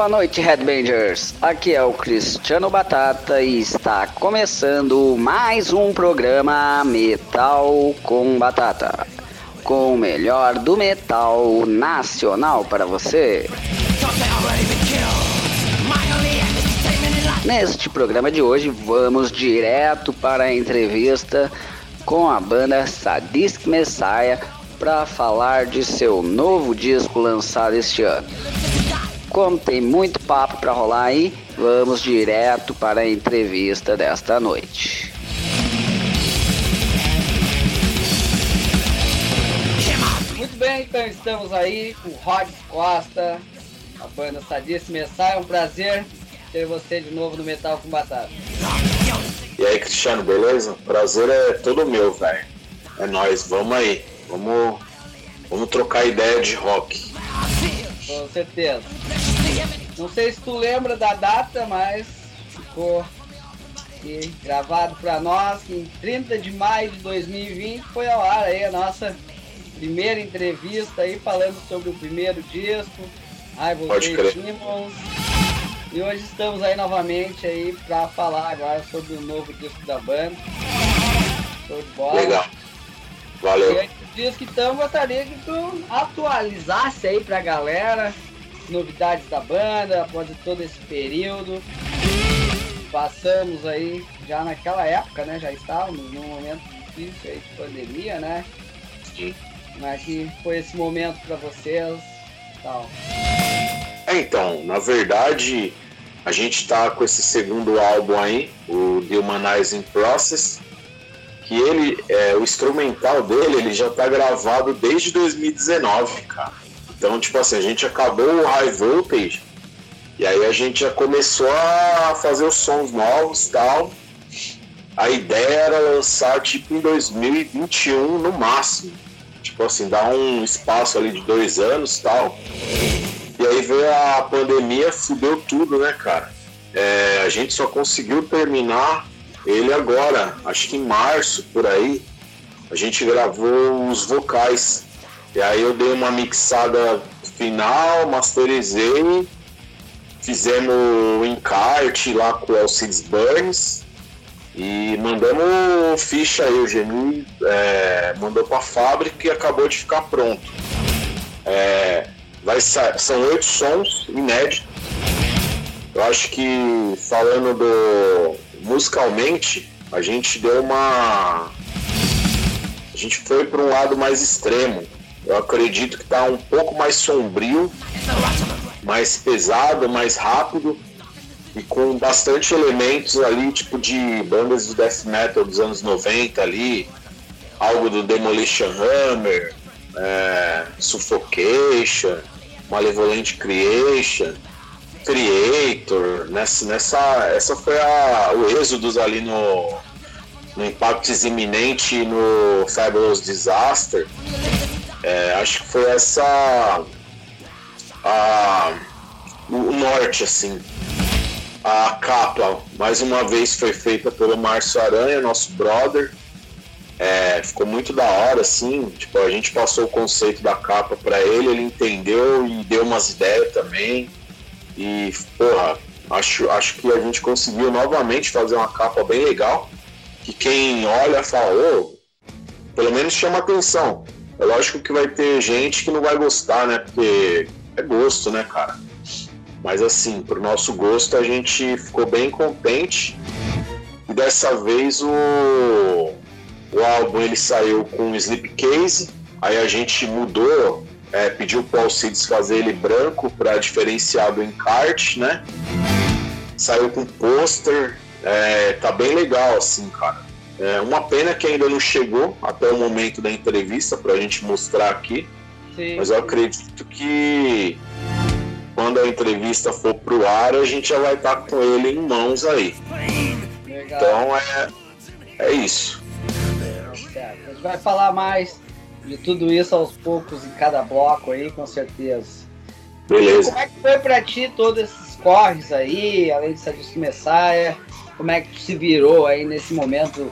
Boa noite, Headbangers. Aqui é o Cristiano Batata e está começando mais um programa Metal com Batata, com o melhor do metal nacional para você. Neste programa de hoje, vamos direto para a entrevista com a banda Sadistic Messiah para falar de seu novo disco lançado este ano. Como tem muito papo para rolar aí, vamos direto para a entrevista desta noite. Muito bem, então estamos aí com Rod Costa, a banda Sadistic Messiah. É um prazer ter você de novo no Metal com Batata. E aí, Cristiano, beleza? Prazer é todo meu, velho. É nóis, vamos aí. Vamos, vamos trocar ideia de rock. Com certeza. Não sei se tu lembra da data, mas ficou aqui gravado para nós em 30 de maio de 2020 foi ao ar aí a nossa primeira entrevista aí falando sobre o primeiro disco, I Will Demons. E hoje estamos aí novamente aí para falar agora sobre o novo disco da banda. Show de bola. Legal. Valeu. E antes disso, então, gostaria que tu atualizasse aí pra galera novidades da banda após todo esse período. Passamos aí já naquela época, né? Já estávamos num momento difícil aí de pandemia, né? Sim. Mas que foi esse momento para vocês tal. É, então, na verdade, a gente tá com esse segundo álbum aí, o The Humanizing Process, que ele, é, o instrumental dele, ele já tá gravado desde 2019, cara. Então, tipo assim, a gente acabou o High Voltage e aí a gente já começou a fazer os sons novos tal. A ideia era lançar tipo em 2021 no máximo. Tipo assim, dar um espaço ali de dois anos tal. E aí veio a pandemia, fudeu tudo, né, cara? É, a gente só conseguiu terminar ele agora, acho que em março, por aí. A gente gravou os vocais. E aí eu dei uma mixada final, masterizei, fizemos o encarte lá com o Alcides Burns e mandamos ficha aí, o Geni é, mandou para a fábrica e acabou de ficar pronto. É, vai são oito sons inéditos. Eu acho que falando do musicalmente, a gente deu uma a gente foi para um lado mais extremo. Eu acredito que está um pouco mais sombrio, mais pesado, mais rápido e com bastante elementos ali, tipo de bandas de death metal dos anos 90 ali, algo do Demolition Hammer, é, Suffocation, Malevolent Creation, Creator, nessa, nessa essa foi a, o êxodo ali no, no Impactos Iminente no Fabulous Disaster. É, acho que foi essa a, o norte assim. A capa, mais uma vez, foi feita pelo Márcio Aranha, nosso brother. É, ficou muito da hora, assim. Tipo, a gente passou o conceito da capa para ele, ele entendeu e deu umas ideias também. E, porra, acho, acho que a gente conseguiu novamente fazer uma capa bem legal. Que quem olha fala, ô, pelo menos chama atenção. É lógico que vai ter gente que não vai gostar, né? Porque é gosto, né, cara? Mas assim, pro nosso gosto, a gente ficou bem contente. E dessa vez o, o álbum ele saiu com slipcase, aí a gente mudou, é, pediu pro Alcides fazer ele branco para diferenciar do encarte, né? Saiu com pôster, é, tá bem legal assim, cara. É uma pena que ainda não chegou até o momento da entrevista para a gente mostrar aqui. Sim. Mas eu acredito que quando a entrevista for pro ar, a gente já vai estar tá com ele em mãos aí. Legal. Então é, é isso. Certo. A gente vai falar mais de tudo isso aos poucos em cada bloco aí, com certeza. Beleza. E como é que foi para ti todos esses corres aí, além de Sadisco Messiah? Como é que tu se virou aí nesse momento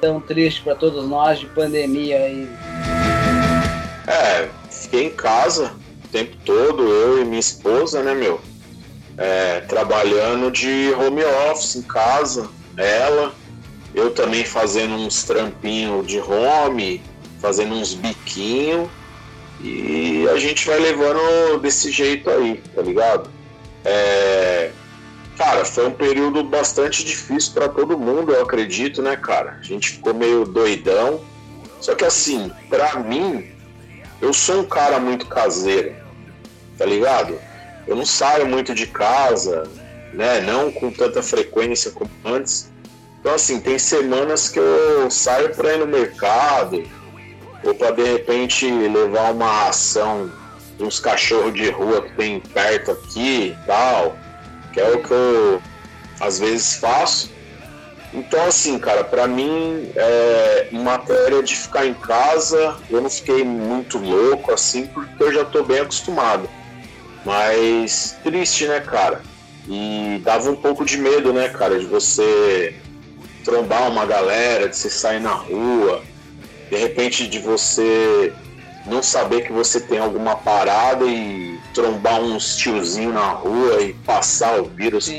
tão triste para todos nós de pandemia aí? É, fiquei em casa o tempo todo, eu e minha esposa, né, meu? é, trabalhando de home office em casa, ela, eu também fazendo uns trampinhos de home, fazendo uns biquinhos, e a gente vai levando desse jeito aí, tá ligado? É, cara, foi um período bastante difícil para todo mundo, eu acredito, né, cara? A gente ficou meio doidão. Só que assim, pra mim, eu sou um cara muito caseiro, tá ligado? Eu não saio muito de casa, né? Não com tanta frequência como antes. Então, assim, tem semanas que eu saio para ir no mercado, ou para de repente levar uma ação uns cachorros de rua que tem perto aqui e tal, que é o que eu às vezes faço. Então, assim, cara, para mim, é, matéria de ficar em casa, eu não fiquei muito louco, assim, porque eu já tô bem acostumado. Mas triste, né, cara? E dava um pouco de medo, né, cara, de você trombar uma galera, de você sair na rua, de repente de você não saber que você tem alguma parada e trombar uns tiozinho na rua e passar o vírus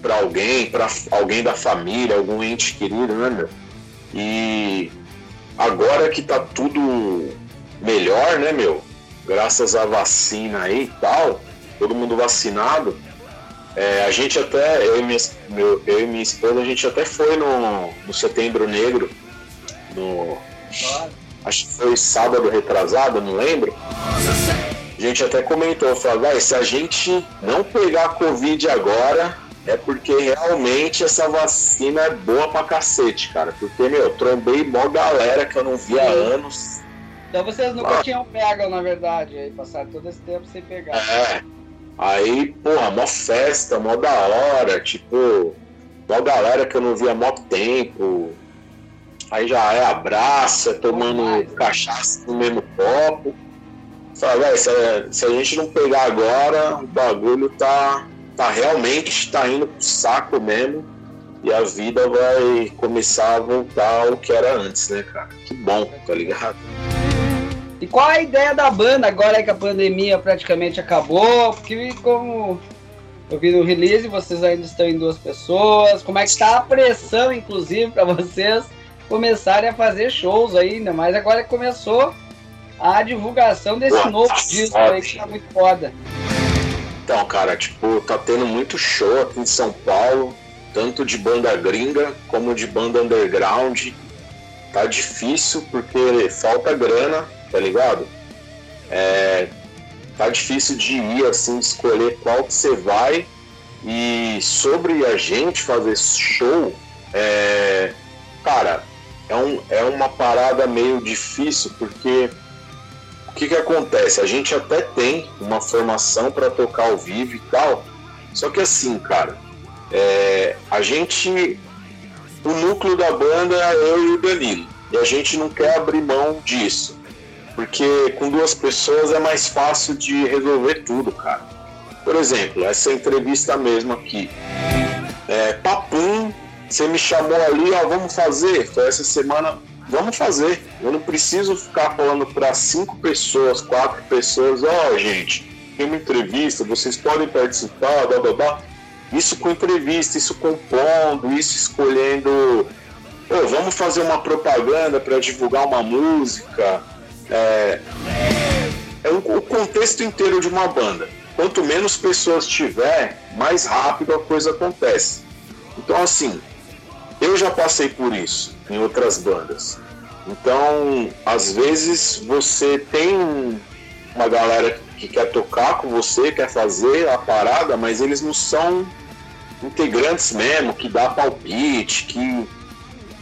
para alguém, para alguém da família, algum ente querido, né, meu? E agora que tá tudo melhor, né, meu? graças à vacina aí e tal, todo mundo vacinado, é, a gente até, eu e, minha, meu, eu e minha esposa, a gente até foi no, no Setembro Negro, no, acho que foi sábado retrasado, não lembro. A gente até comentou, falou, se a gente não pegar a Covid agora, é porque realmente essa vacina é boa pra cacete, cara. Porque, meu, trombei mó galera que eu não via há anos então vocês nunca ah. tinham pego, na verdade, aí passaram todo esse tempo sem pegar. É. Aí, porra, mó festa, mó da hora, tipo, mó galera que eu não via há mó tempo. Aí já é abraça, tomando cachaça no mesmo copo. Fala, velho, se, se, a gente não pegar agora, o bagulho tá, tá realmente tá indo pro saco mesmo. E a vida vai começar a voltar ao que era antes, né, cara? Que bom, tá ligado? E qual a ideia da banda agora que a pandemia praticamente acabou? Porque como eu vi no release, vocês ainda estão em duas pessoas. Como é que está a pressão, inclusive, para vocês começarem a fazer shows aí, ainda mais agora que começou a divulgação desse novo disco aí que tá muito foda. Então, cara, tipo, tá tendo muito show aqui em São Paulo, tanto de banda gringa como de banda underground. Tá difícil porque falta grana tá ligado? É, tá difícil de ir assim, escolher qual que você vai. E sobre a gente fazer show, é, cara, é, um, é uma parada meio difícil, porque o que, que acontece? A gente até tem uma formação para tocar ao vivo e tal, só que assim, cara, é, a gente. O núcleo da banda é eu e o Danilo. E a gente não quer abrir mão disso. Porque com duas pessoas é mais fácil de resolver tudo, cara. Por exemplo, essa entrevista mesmo aqui. É, papum, você me chamou ali, ó, vamos fazer. Foi essa semana, vamos fazer. Eu não preciso ficar falando para cinco pessoas, quatro pessoas, ó, oh, gente, tem uma entrevista, vocês podem participar, blá blá blá. Isso com entrevista, isso compondo, isso escolhendo. Pô, vamos fazer uma propaganda para divulgar uma música é, é o, o contexto inteiro de uma banda. Quanto menos pessoas tiver, mais rápido a coisa acontece. Então, assim, eu já passei por isso em outras bandas. Então, às vezes você tem uma galera que quer tocar com você, quer fazer a parada, mas eles não são integrantes mesmo, que dá palpite, que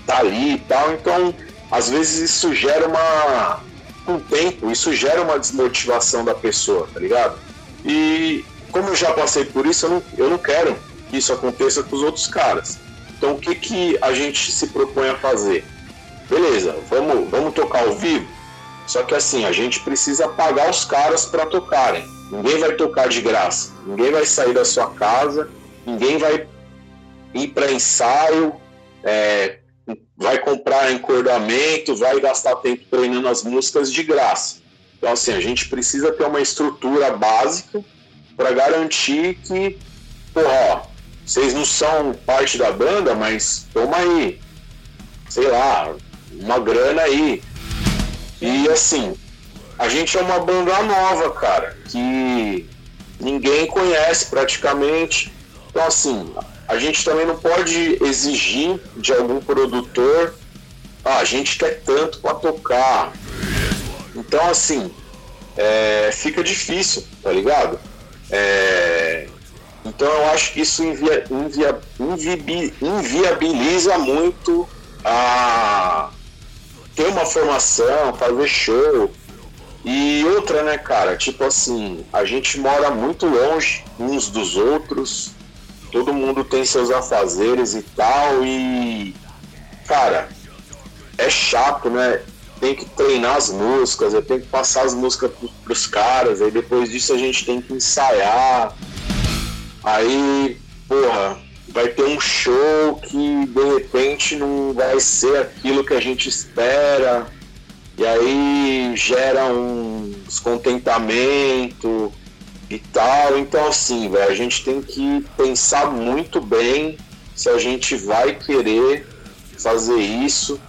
tá ali e tal. Então, às vezes isso gera uma com o tempo, isso gera uma desmotivação da pessoa, tá ligado? E como eu já passei por isso, eu não, eu não quero que isso aconteça com os outros caras. Então o que, que a gente se propõe a fazer? Beleza, vamos, vamos tocar ao vivo. Só que assim, a gente precisa pagar os caras para tocarem. Ninguém vai tocar de graça. Ninguém vai sair da sua casa. Ninguém vai ir para ensaio, é, vai comprar encordamento, vai gastar tempo treinando as músicas de graça. Então, assim, a gente precisa ter uma estrutura básica para garantir que, porra, vocês não são parte da banda, mas toma aí, sei lá, uma grana aí. E assim, a gente é uma banda nova, cara, que ninguém conhece praticamente. Então assim, a gente também não pode exigir de algum produtor, ah, a gente quer tanto para tocar. Então assim, é, fica difícil, tá ligado? É, então eu acho que isso invia, invia, inviabiliza muito a ter uma formação, fazer show. E outra, né, cara? Tipo assim, a gente mora muito longe uns dos outros, todo mundo tem seus afazeres e tal, e cara, é chato, né? Tem que treinar as músicas, eu tenho que passar as músicas pros caras, aí depois disso a gente tem que ensaiar. Aí, porra, vai ter um show que de repente não vai ser aquilo que a gente espera, e aí gera um descontentamento e tal. Então, assim, véio, a gente tem que pensar muito bem se a gente vai querer fazer isso.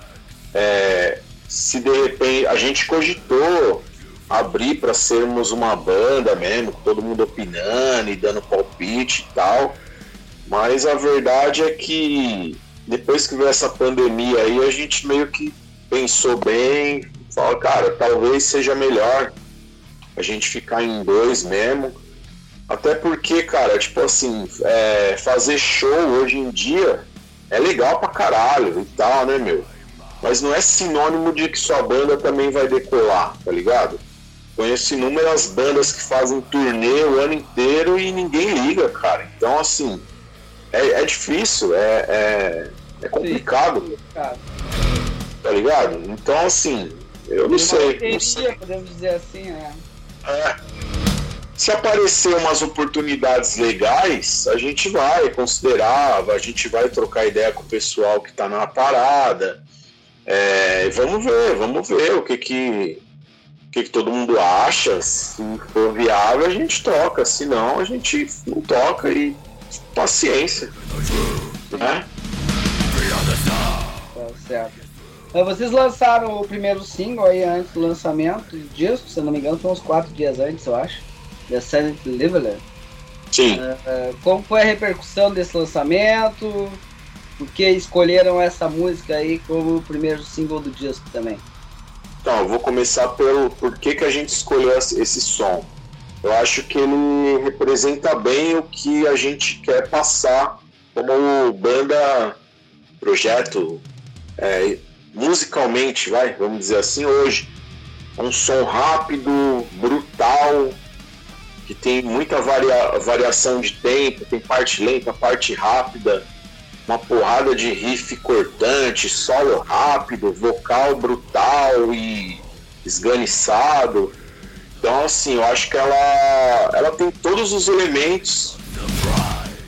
É, se de repente a gente cogitou abrir para sermos uma banda mesmo, todo mundo opinando e dando palpite e tal. Mas a verdade é que depois que veio essa pandemia aí, a gente meio que pensou bem, fala, cara, talvez seja melhor a gente ficar em dois mesmo. Até porque, cara, tipo assim, é, fazer show hoje em dia é legal pra caralho e tal, né, meu? Mas não é sinônimo de que sua banda também vai decolar, tá ligado? Conheço inúmeras bandas que fazem turnê o ano inteiro e ninguém liga, cara. Então, assim, é, é difícil, é, é, é complicado. Sim, tá ligado? Então, assim, eu não sei, não sei. podemos dizer assim, né? É. Se aparecer umas oportunidades legais, a gente vai considerar, a gente vai trocar ideia com o pessoal que está na parada. É, vamos ver, vamos ver o que que o que, que todo mundo acha. Se for viável, a gente toca. Se não, a gente não toca e paciência. Né? Tá certo. Vocês lançaram o primeiro single aí antes do lançamento do disco, se não me engano, foi uns quatro dias antes, eu acho. The Silent Leveler. Sim. Uh, como foi a repercussão desse lançamento? Por que escolheram essa música aí como o primeiro single do disco também? Então, eu vou começar pelo por que, que a gente escolheu esse som. Eu acho que ele representa bem o que a gente quer passar como banda, projeto, é, musicalmente, vai, vamos dizer assim, hoje. Um som rápido, brutal, que tem muita varia, variação de tempo, tem parte lenta, parte rápida uma porrada de riff cortante, solo rápido, vocal brutal e esganiçado. Então, assim, eu acho que ela, ela tem todos os elementos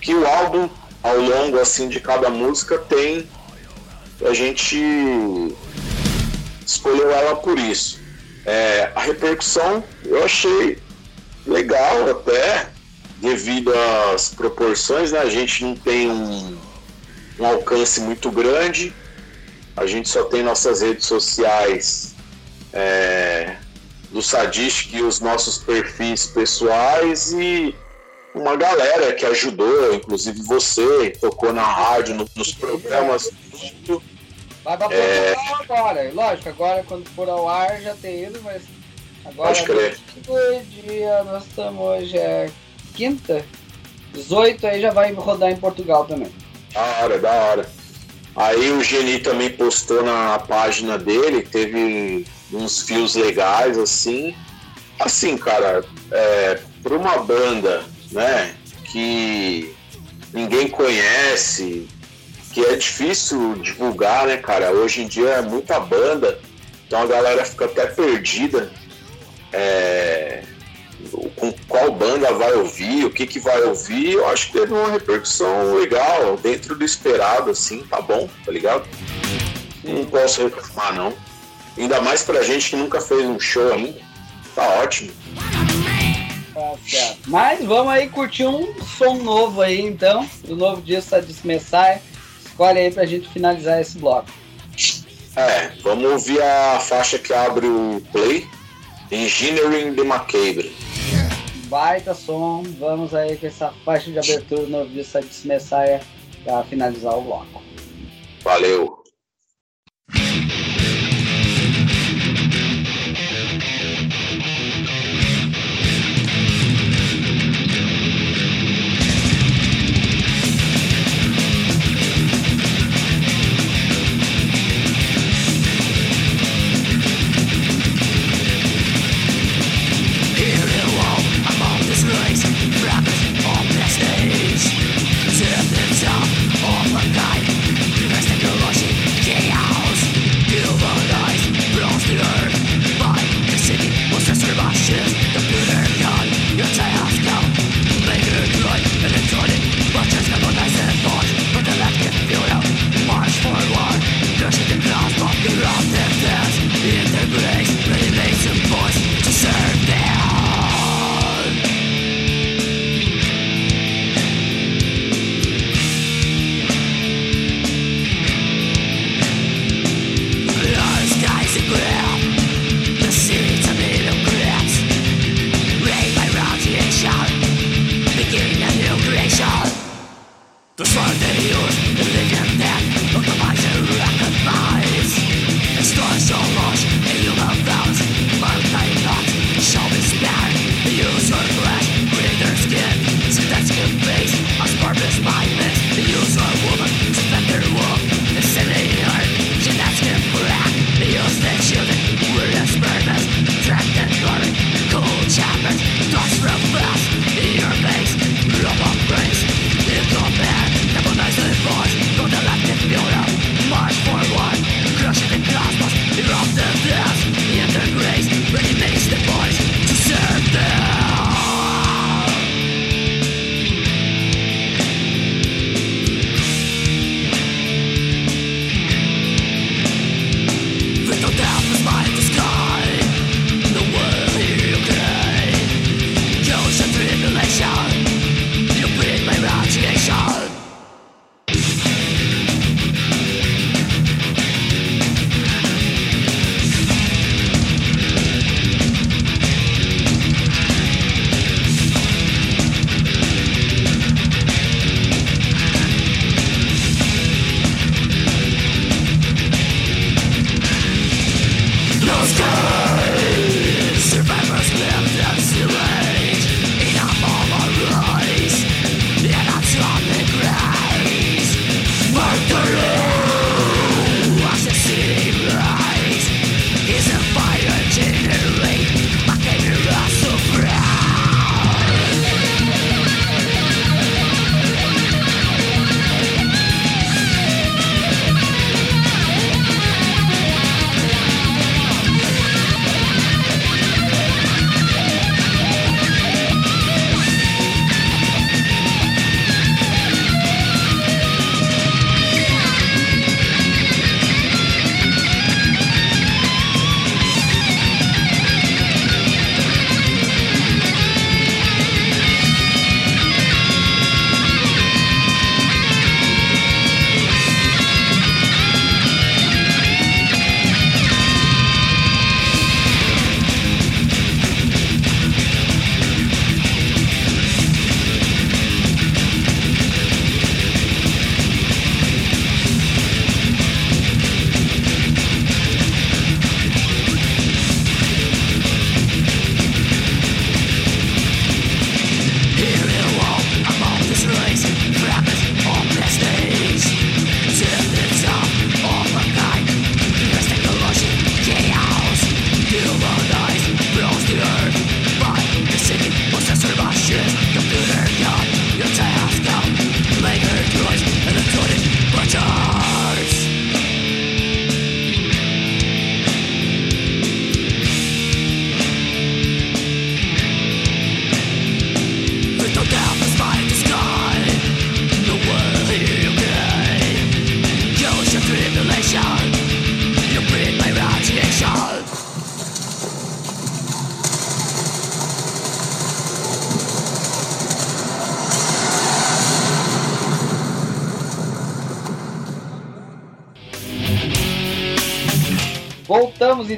que o álbum, ao longo assim de cada música, tem. A gente escolheu ela por isso. É, a repercussão eu achei legal até, devido às proporções, né? A gente não tem um um alcance muito grande. A gente só tem nossas redes sociais é, do Sadistic e os nossos perfis pessoais e uma galera que ajudou, inclusive você, tocou na rádio, no, nos programas. Vai pra é... agora, lógico, agora quando for ao ar já tem ido, mas agora Pode crer. dia, nós estamos hoje é quinta, 18 aí já vai rodar em Portugal também. Da hora, da hora. Aí o Geni também postou na página dele, teve uns fios legais assim. Assim, cara, é, para uma banda, né, que ninguém conhece, que é difícil divulgar, né, cara? Hoje em dia é muita banda, então a galera fica até perdida. É, com qual banda vai ouvir, o que, que vai ouvir, eu acho que teve uma repercussão legal, dentro do esperado, assim, tá bom, tá ligado? Não posso reclamar, não. Ainda mais pra gente que nunca fez um show ainda. Tá ótimo. Tá certo. Mas vamos aí curtir um som novo aí, então. Do novo disco de Messiah. Escolhe aí pra gente finalizar esse bloco. É, vamos ouvir a faixa que abre o play. Engineering the Macabre. Baita som. Vamos aí com essa faixa de abertura novo disco de Messiah pra finalizar o bloco. Valeu.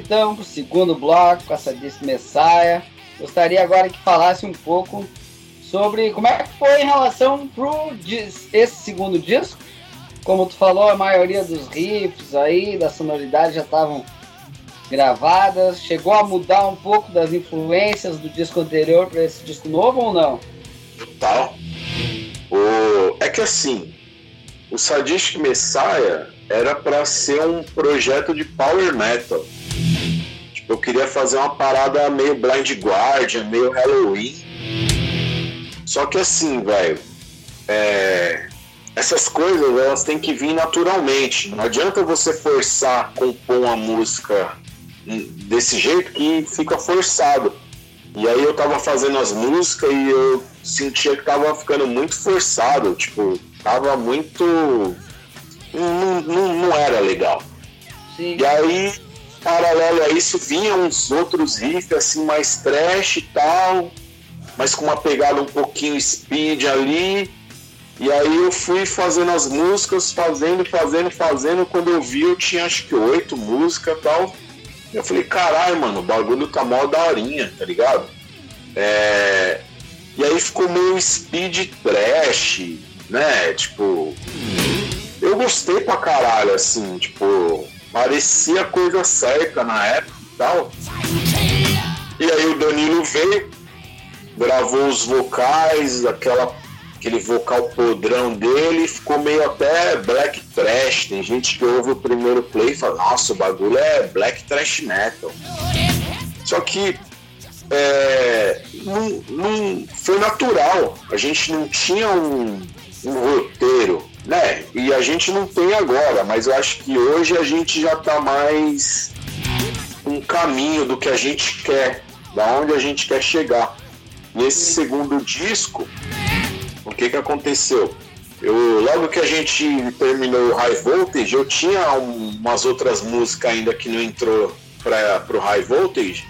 Então para o segundo bloco com essa Messiah. Gostaria agora que falasse um pouco sobre como é que foi em relação para esse segundo disco. Como tu falou, a maioria dos riffs aí, da sonoridade já estavam gravadas. Chegou a mudar um pouco das influências do disco anterior para esse disco novo ou não? Total. O... É que assim, o Sadistic Messiah era para ser um projeto de power metal. Eu queria fazer uma parada meio Blind Guardian, meio Halloween. Só que assim, velho, é... essas coisas elas têm que vir naturalmente. Não adianta você forçar compor uma música desse jeito que fica forçado. E aí eu tava fazendo as músicas e eu sentia que tava ficando muito forçado, tipo, tava muito. Não, não, não era legal. Sim. E aí, paralelo a isso, vinham uns outros riffs assim, mais trash e tal, mas com uma pegada um pouquinho speed ali. E aí eu fui fazendo as músicas, fazendo, fazendo, fazendo. Quando eu vi, eu tinha acho que oito músicas e tal. Eu falei, caralho, mano, o bagulho tá mó daorinha, tá ligado? É... E aí ficou meio speed trash, né? Tipo. Eu gostei pra caralho, assim, tipo, parecia coisa certa na época e tal. E aí o Danilo veio, gravou os vocais, aquela aquele vocal podrão dele ficou meio até black trash. Tem gente que ouve o primeiro play e fala, nossa, o bagulho é black trash metal. Só que é, não, não, foi natural. A gente não tinha um, um roteiro, né? E a gente não tem agora, mas eu acho que hoje a gente já tá mais um caminho do que a gente quer, da onde a gente quer chegar. Nesse segundo disco, o que que aconteceu? Eu, logo que a gente terminou o High Voltage, eu tinha um, umas outras músicas ainda que não entrou para o High Voltage.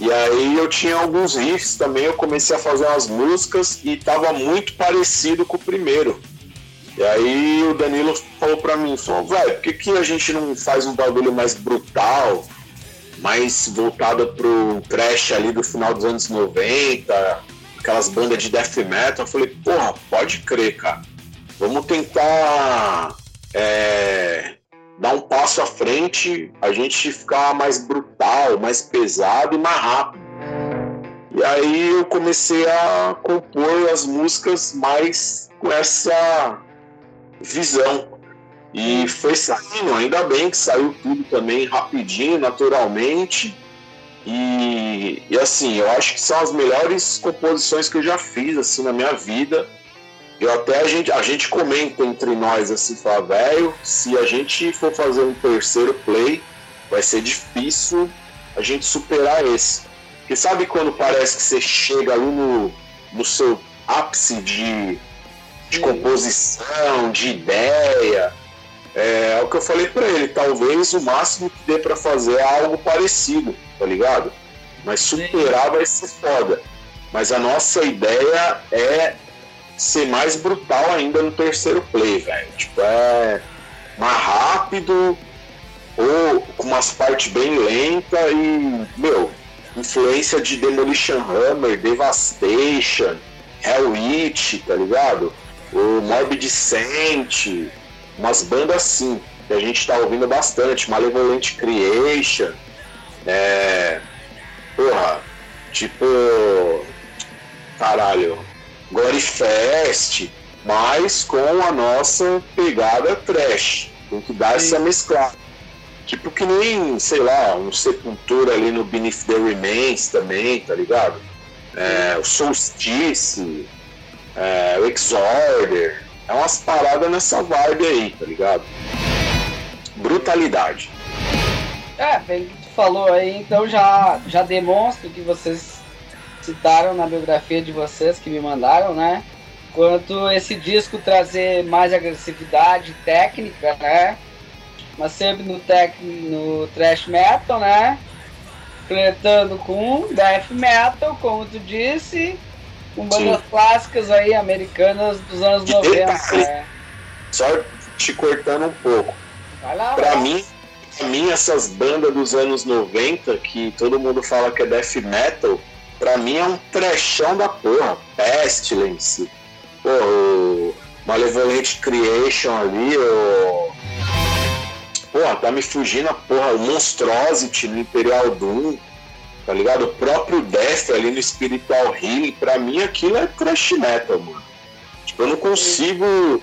E aí eu tinha alguns riffs também, eu comecei a fazer umas músicas e tava muito parecido com o primeiro. E aí o Danilo falou pra mim, falou, velho, por que, que a gente não faz um bagulho mais brutal, mais voltado pro trash ali do final dos anos 90, aquelas bandas de death metal. Eu falei, porra, pode crer, cara. Vamos tentar é, dar um passo à frente, a gente ficar mais brutal, mais pesado e mais rápido. E aí eu comecei a compor as músicas mais com essa visão. E foi saindo, ainda bem que saiu tudo também rapidinho, naturalmente. E, e, assim, eu acho que são as melhores composições que eu já fiz assim na minha vida. Eu até a gente, a gente comenta entre nós assim, fala, velho, se a gente for fazer um terceiro play, vai ser difícil a gente superar esse. Porque sabe quando parece que você chega ali no, no seu ápice de, de composição, de ideia, é, é o que eu falei para ele, talvez o máximo que dê para fazer é algo parecido, tá ligado? Mas superar vai ser foda. Mas a nossa ideia é ser mais brutal ainda no terceiro play, velho. Tipo, é mais rápido ou com umas partes bem lentas e, meu, influência de Demolition Hammer, Devastation, Hell Witch, tá ligado? O Morbid Scent, umas bandas assim, que a gente tá ouvindo bastante, Malevolent Creation, é. Porra, tipo. Caralho. Glory Fest, mas com a nossa pegada trash. Tem que dar Sim. essa mesclada. Tipo que nem, sei lá, um Sepultura ali no Beneath the Remains também, tá ligado? É, o Solstice, é, o Exorder. É umas paradas nessa vibe aí, tá ligado? Brutalidade. É, bem que tu falou aí, então já, já demonstra que vocês citaram na biografia de vocês que me mandaram, né? Quanto esse disco trazer mais agressividade técnica, né? Mas sempre no, tec, no thrash metal, né? Flertando com death metal, como tu disse, com bandas Sim. clássicas aí americanas dos anos e 90. Detalhe, né? Só te cortando um pouco. Vai lá, pra vai. mim, pra mim, essas bandas dos anos 90, que todo mundo fala que é death metal, pra mim é um trechão da porra. Pestilence, pô, o Malevolent Creation ali, o. Porra, tá me fugindo a porra, o Monstrosity no Imperial Doom, tá ligado? O próprio Death ali no Spiritual Healing, pra mim aquilo é trash metal, mano. Tipo, eu não consigo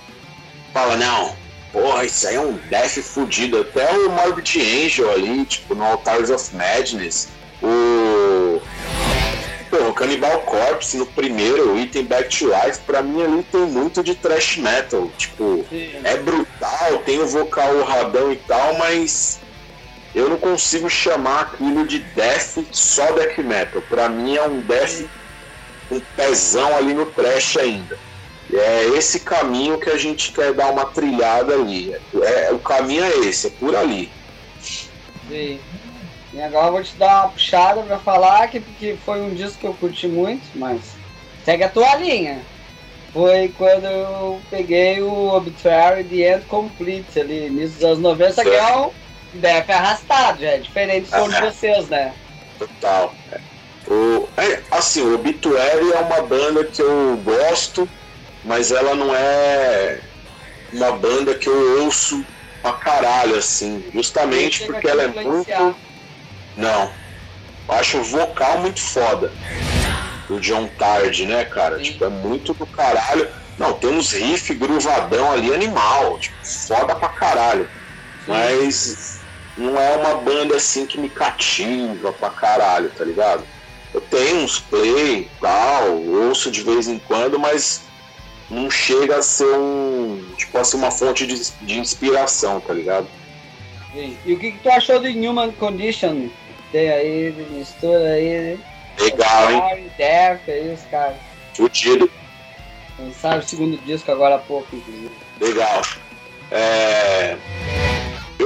falar, não, porra, isso aí é um death fudido. Até o Morbid Angel ali, tipo, no Altars of Madness, o. Pô, o Cannibal Corpse no primeiro, o Item Back to Life, pra mim ali tem muito de thrash metal. Tipo, é brutal, tem o vocal radão e tal, mas eu não consigo chamar aquilo de death só death metal. Pra mim é um death um pezão ali no trash ainda. É esse caminho que a gente quer dar uma trilhada ali. É, o caminho é esse, é por ali. E agora eu vou te dar uma puxada pra falar que, que foi um disco que eu curti muito, mas segue a tua linha. Foi quando eu peguei o Obituary The End Complete ali, início dos anos 90, que é Def arrastado, já é diferente do som de vocês, né? Total. O, é, assim, o Obituary é uma banda que eu gosto, mas ela não é uma banda que eu ouço pra caralho, assim. Justamente porque ela é muito. Não. Eu acho o vocal muito foda. Do John Tard, né, cara? Sim. Tipo, é muito do caralho. Não, tem uns riff gruvadão ali, animal. Tipo, foda pra caralho. Mas não é uma banda assim que me cativa pra caralho, tá ligado? Eu tenho uns play e tal, ouço de vez em quando, mas não chega a ser um. Tipo assim, uma fonte de, de inspiração, tá ligado? Sim. E o que, que tu achou de Human Condition? Tem aí, mistura aí. Legal, hein? Death, aí os caras. Fudido. Lançaram o segundo disco agora há pouco, inclusive. Legal. É...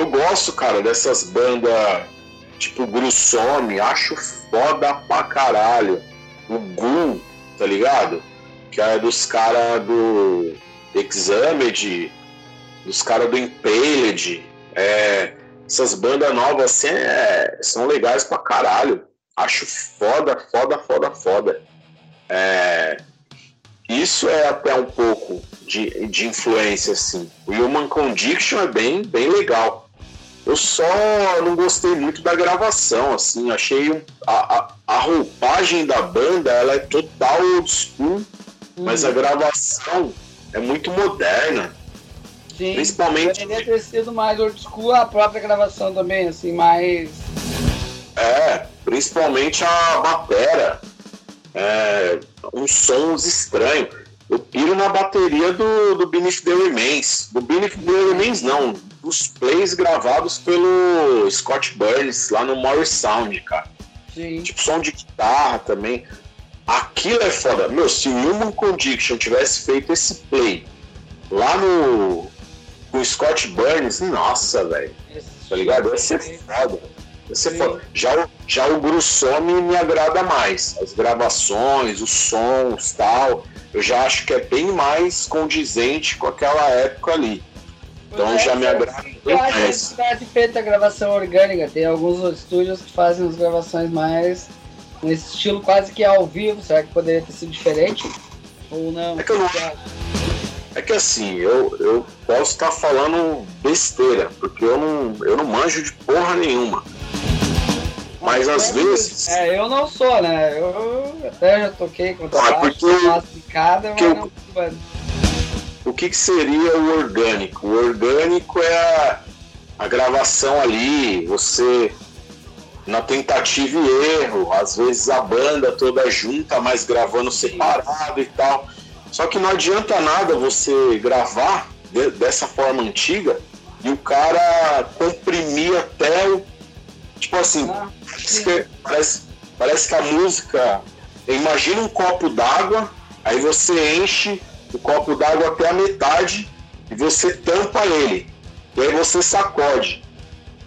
Eu gosto, cara, dessas bandas tipo Grussome, acho foda pra caralho. O Gun, tá ligado? Que é dos caras do Examed, dos caras do Impaled. É, essas bandas novas assim é, são legais pra caralho. Acho foda, foda, foda, foda. É, isso é até um pouco de, de influência, assim. O Human Condition é bem, bem legal. Eu só não gostei muito da gravação, assim. Achei a, a, a, roupagem da banda, ela é total old school, hum. mas a gravação é muito moderna. Sim, principalmente. Poderia ter sido mais old school a própria gravação também, assim, mais. É, principalmente a batera. É, uns sons estranhos. Eu piro na bateria do, do Beneath the Remains. Do Beneath the Remains, não. Dos plays gravados pelo Scott Burns lá no Morris Sound, cara. Sim. Tipo, som de guitarra também. Aquilo é foda. Meu, se o Human Condition tivesse feito esse play lá no, no Scott Burns, nossa, velho. Tá ligado? Ia ser foda. Você for, já, já o Grussome me agrada mais. As gravações, os sons tal. Eu já acho que é bem mais condizente com aquela época ali. Então é, já me agrada bem mais. Eu feito a gravação orgânica. Tem alguns estúdios que fazem as gravações mais nesse estilo quase que ao vivo. Será que poderia ter sido diferente? Ou não? É que eu não. É que assim, eu, eu posso estar falando besteira, porque eu não, eu não manjo de porra nenhuma. Mas às é, vezes. É, eu não sou, né? Eu até já toquei com ah, porque classificada, mas não. O que, que seria o orgânico? O orgânico é a, a gravação ali, você na tentativa e erro, às vezes a banda toda junta, mas gravando separado e tal. Só que não adianta nada você gravar de, dessa forma antiga e o cara comprimir até o. Tipo assim, ah, parece, parece que a música. Imagina um copo d'água, aí você enche o copo d'água até a metade e você tampa ele. E aí você sacode.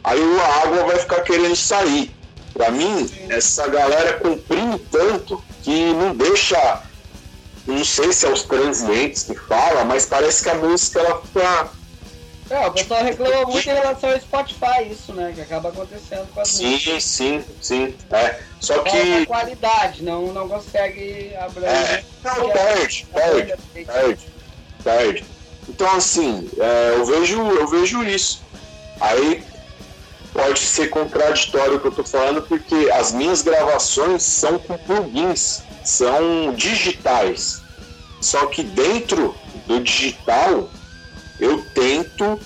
Aí a água vai ficar querendo sair. Para mim, essa galera comprime tanto que não deixa não sei se é os transientes que fala, mas parece que a música ela fica É, o pessoal reclama muito em relação ao Spotify, isso, né? Que acaba acontecendo com as Sim, músicas. sim, sim. É. Só Falta que. qualidade, não, não consegue É, abranger. não, perde, perde, perde, perde. Então assim, é, eu vejo, eu vejo isso. Aí pode ser contraditório o que eu tô falando, porque as minhas gravações são com plugins, são digitais. Só que dentro do digital eu tento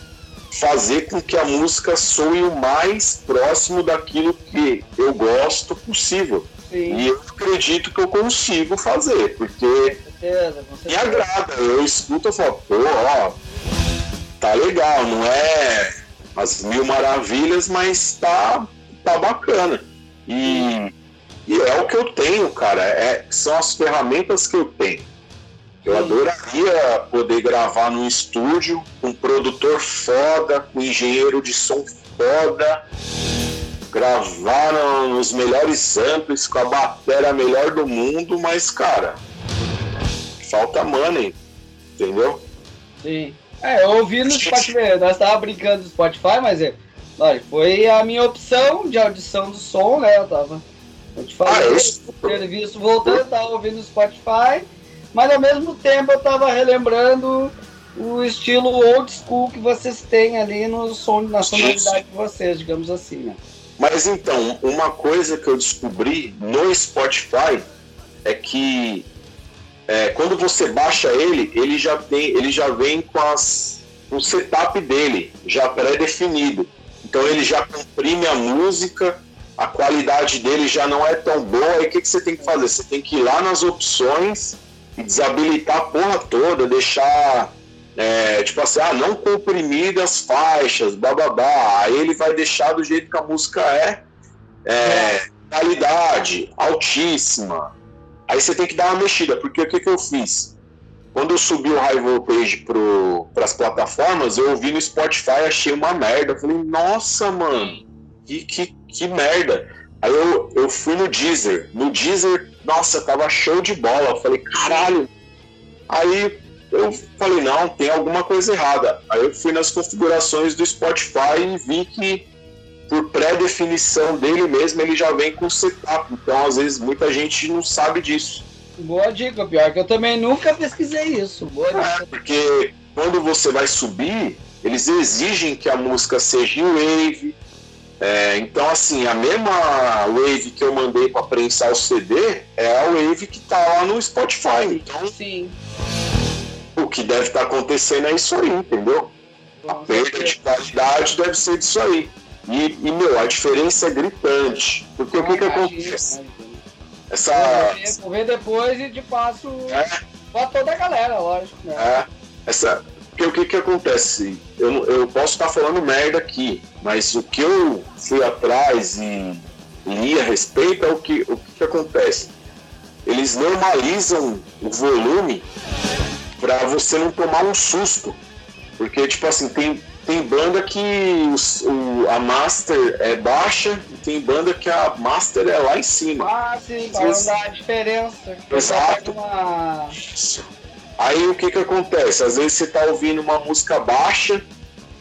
fazer com que a música soe o mais próximo daquilo que eu gosto possível. Sim, E eu acredito que eu consigo fazer, porque com certeza, com me agrada. Eu escuto e falo, pô, ó, tá legal, não é as mil maravilhas, mas tá, tá bacana. E, e é o que eu tenho, cara. É, são as ferramentas que eu tenho. Eu adoraria poder gravar num estúdio com um produtor foda, com engenheiro de som foda, gravar no- nos melhores amplos, com a bateria melhor do mundo, mas, cara, falta money, entendeu? Sim. É, eu ouvi no Spotify, nós tava brincando do Spotify, mas é, olha, foi a minha opção de audição do som, né? Eu tava. Eu te Ah, falei, eu o escuto. serviço voltando, eu tava ouvindo no Spotify, mas ao mesmo tempo eu tava relembrando o estilo old school que vocês têm ali no som, na sonoridade de vocês, digamos assim, né? Mas então, uma coisa que eu descobri no Spotify é que é, quando você baixa ele, ele já tem, ele já vem com as, o setup dele já pré-definido. Então ele já comprime a música, a qualidade dele já não é tão boa. Aí o que, que você tem que fazer? Você tem que ir lá nas opções e desabilitar a porra toda, deixar é, tipo assim, ah, não comprimir as faixas, bababá. Aí ele vai deixar do jeito que a música é, é, qualidade altíssima. Aí você tem que dar uma mexida, porque o que, que eu fiz? Quando eu subi o High Voltage para as plataformas, eu ouvi no Spotify achei uma merda. Eu falei, nossa, mano, que, que, que merda. Aí eu, eu fui no Deezer. No Deezer, nossa, tava show de bola. Eu falei, caralho. Aí eu falei, não, tem alguma coisa errada. Aí eu fui nas configurações do Spotify e vi que por pré-definição dele mesmo, ele já vem com setup. Então, às vezes, muita gente não sabe disso. Boa dica, pior que eu também nunca pesquisei isso. Boa É, dica. porque quando você vai subir, eles exigem que a música seja em wave. É, então, assim, a mesma wave que eu mandei para prensar o CD é a wave que tá lá no Spotify. Então, Sim. o que deve estar acontecendo é isso aí, entendeu? A perda de qualidade deve ser disso aí. E, e, meu, a diferença é gritante. Porque o que, que acontece? Essa. Ver depois e passo É, pra toda a galera, lógico. Né? é, essa. Porque o que, que acontece? Eu, eu posso estar falando merda aqui, mas o que eu fui atrás e li a respeito é o que, o que, que acontece. Eles normalizam o volume para você não tomar um susto. Porque, tipo assim, tem, tem banda que os- o, a master é baixa e tem banda que a master é lá em cima. Ah, sim, pra não dar a diferença. Exato. Uma... Aí o que que acontece? Às vezes você tá ouvindo uma música baixa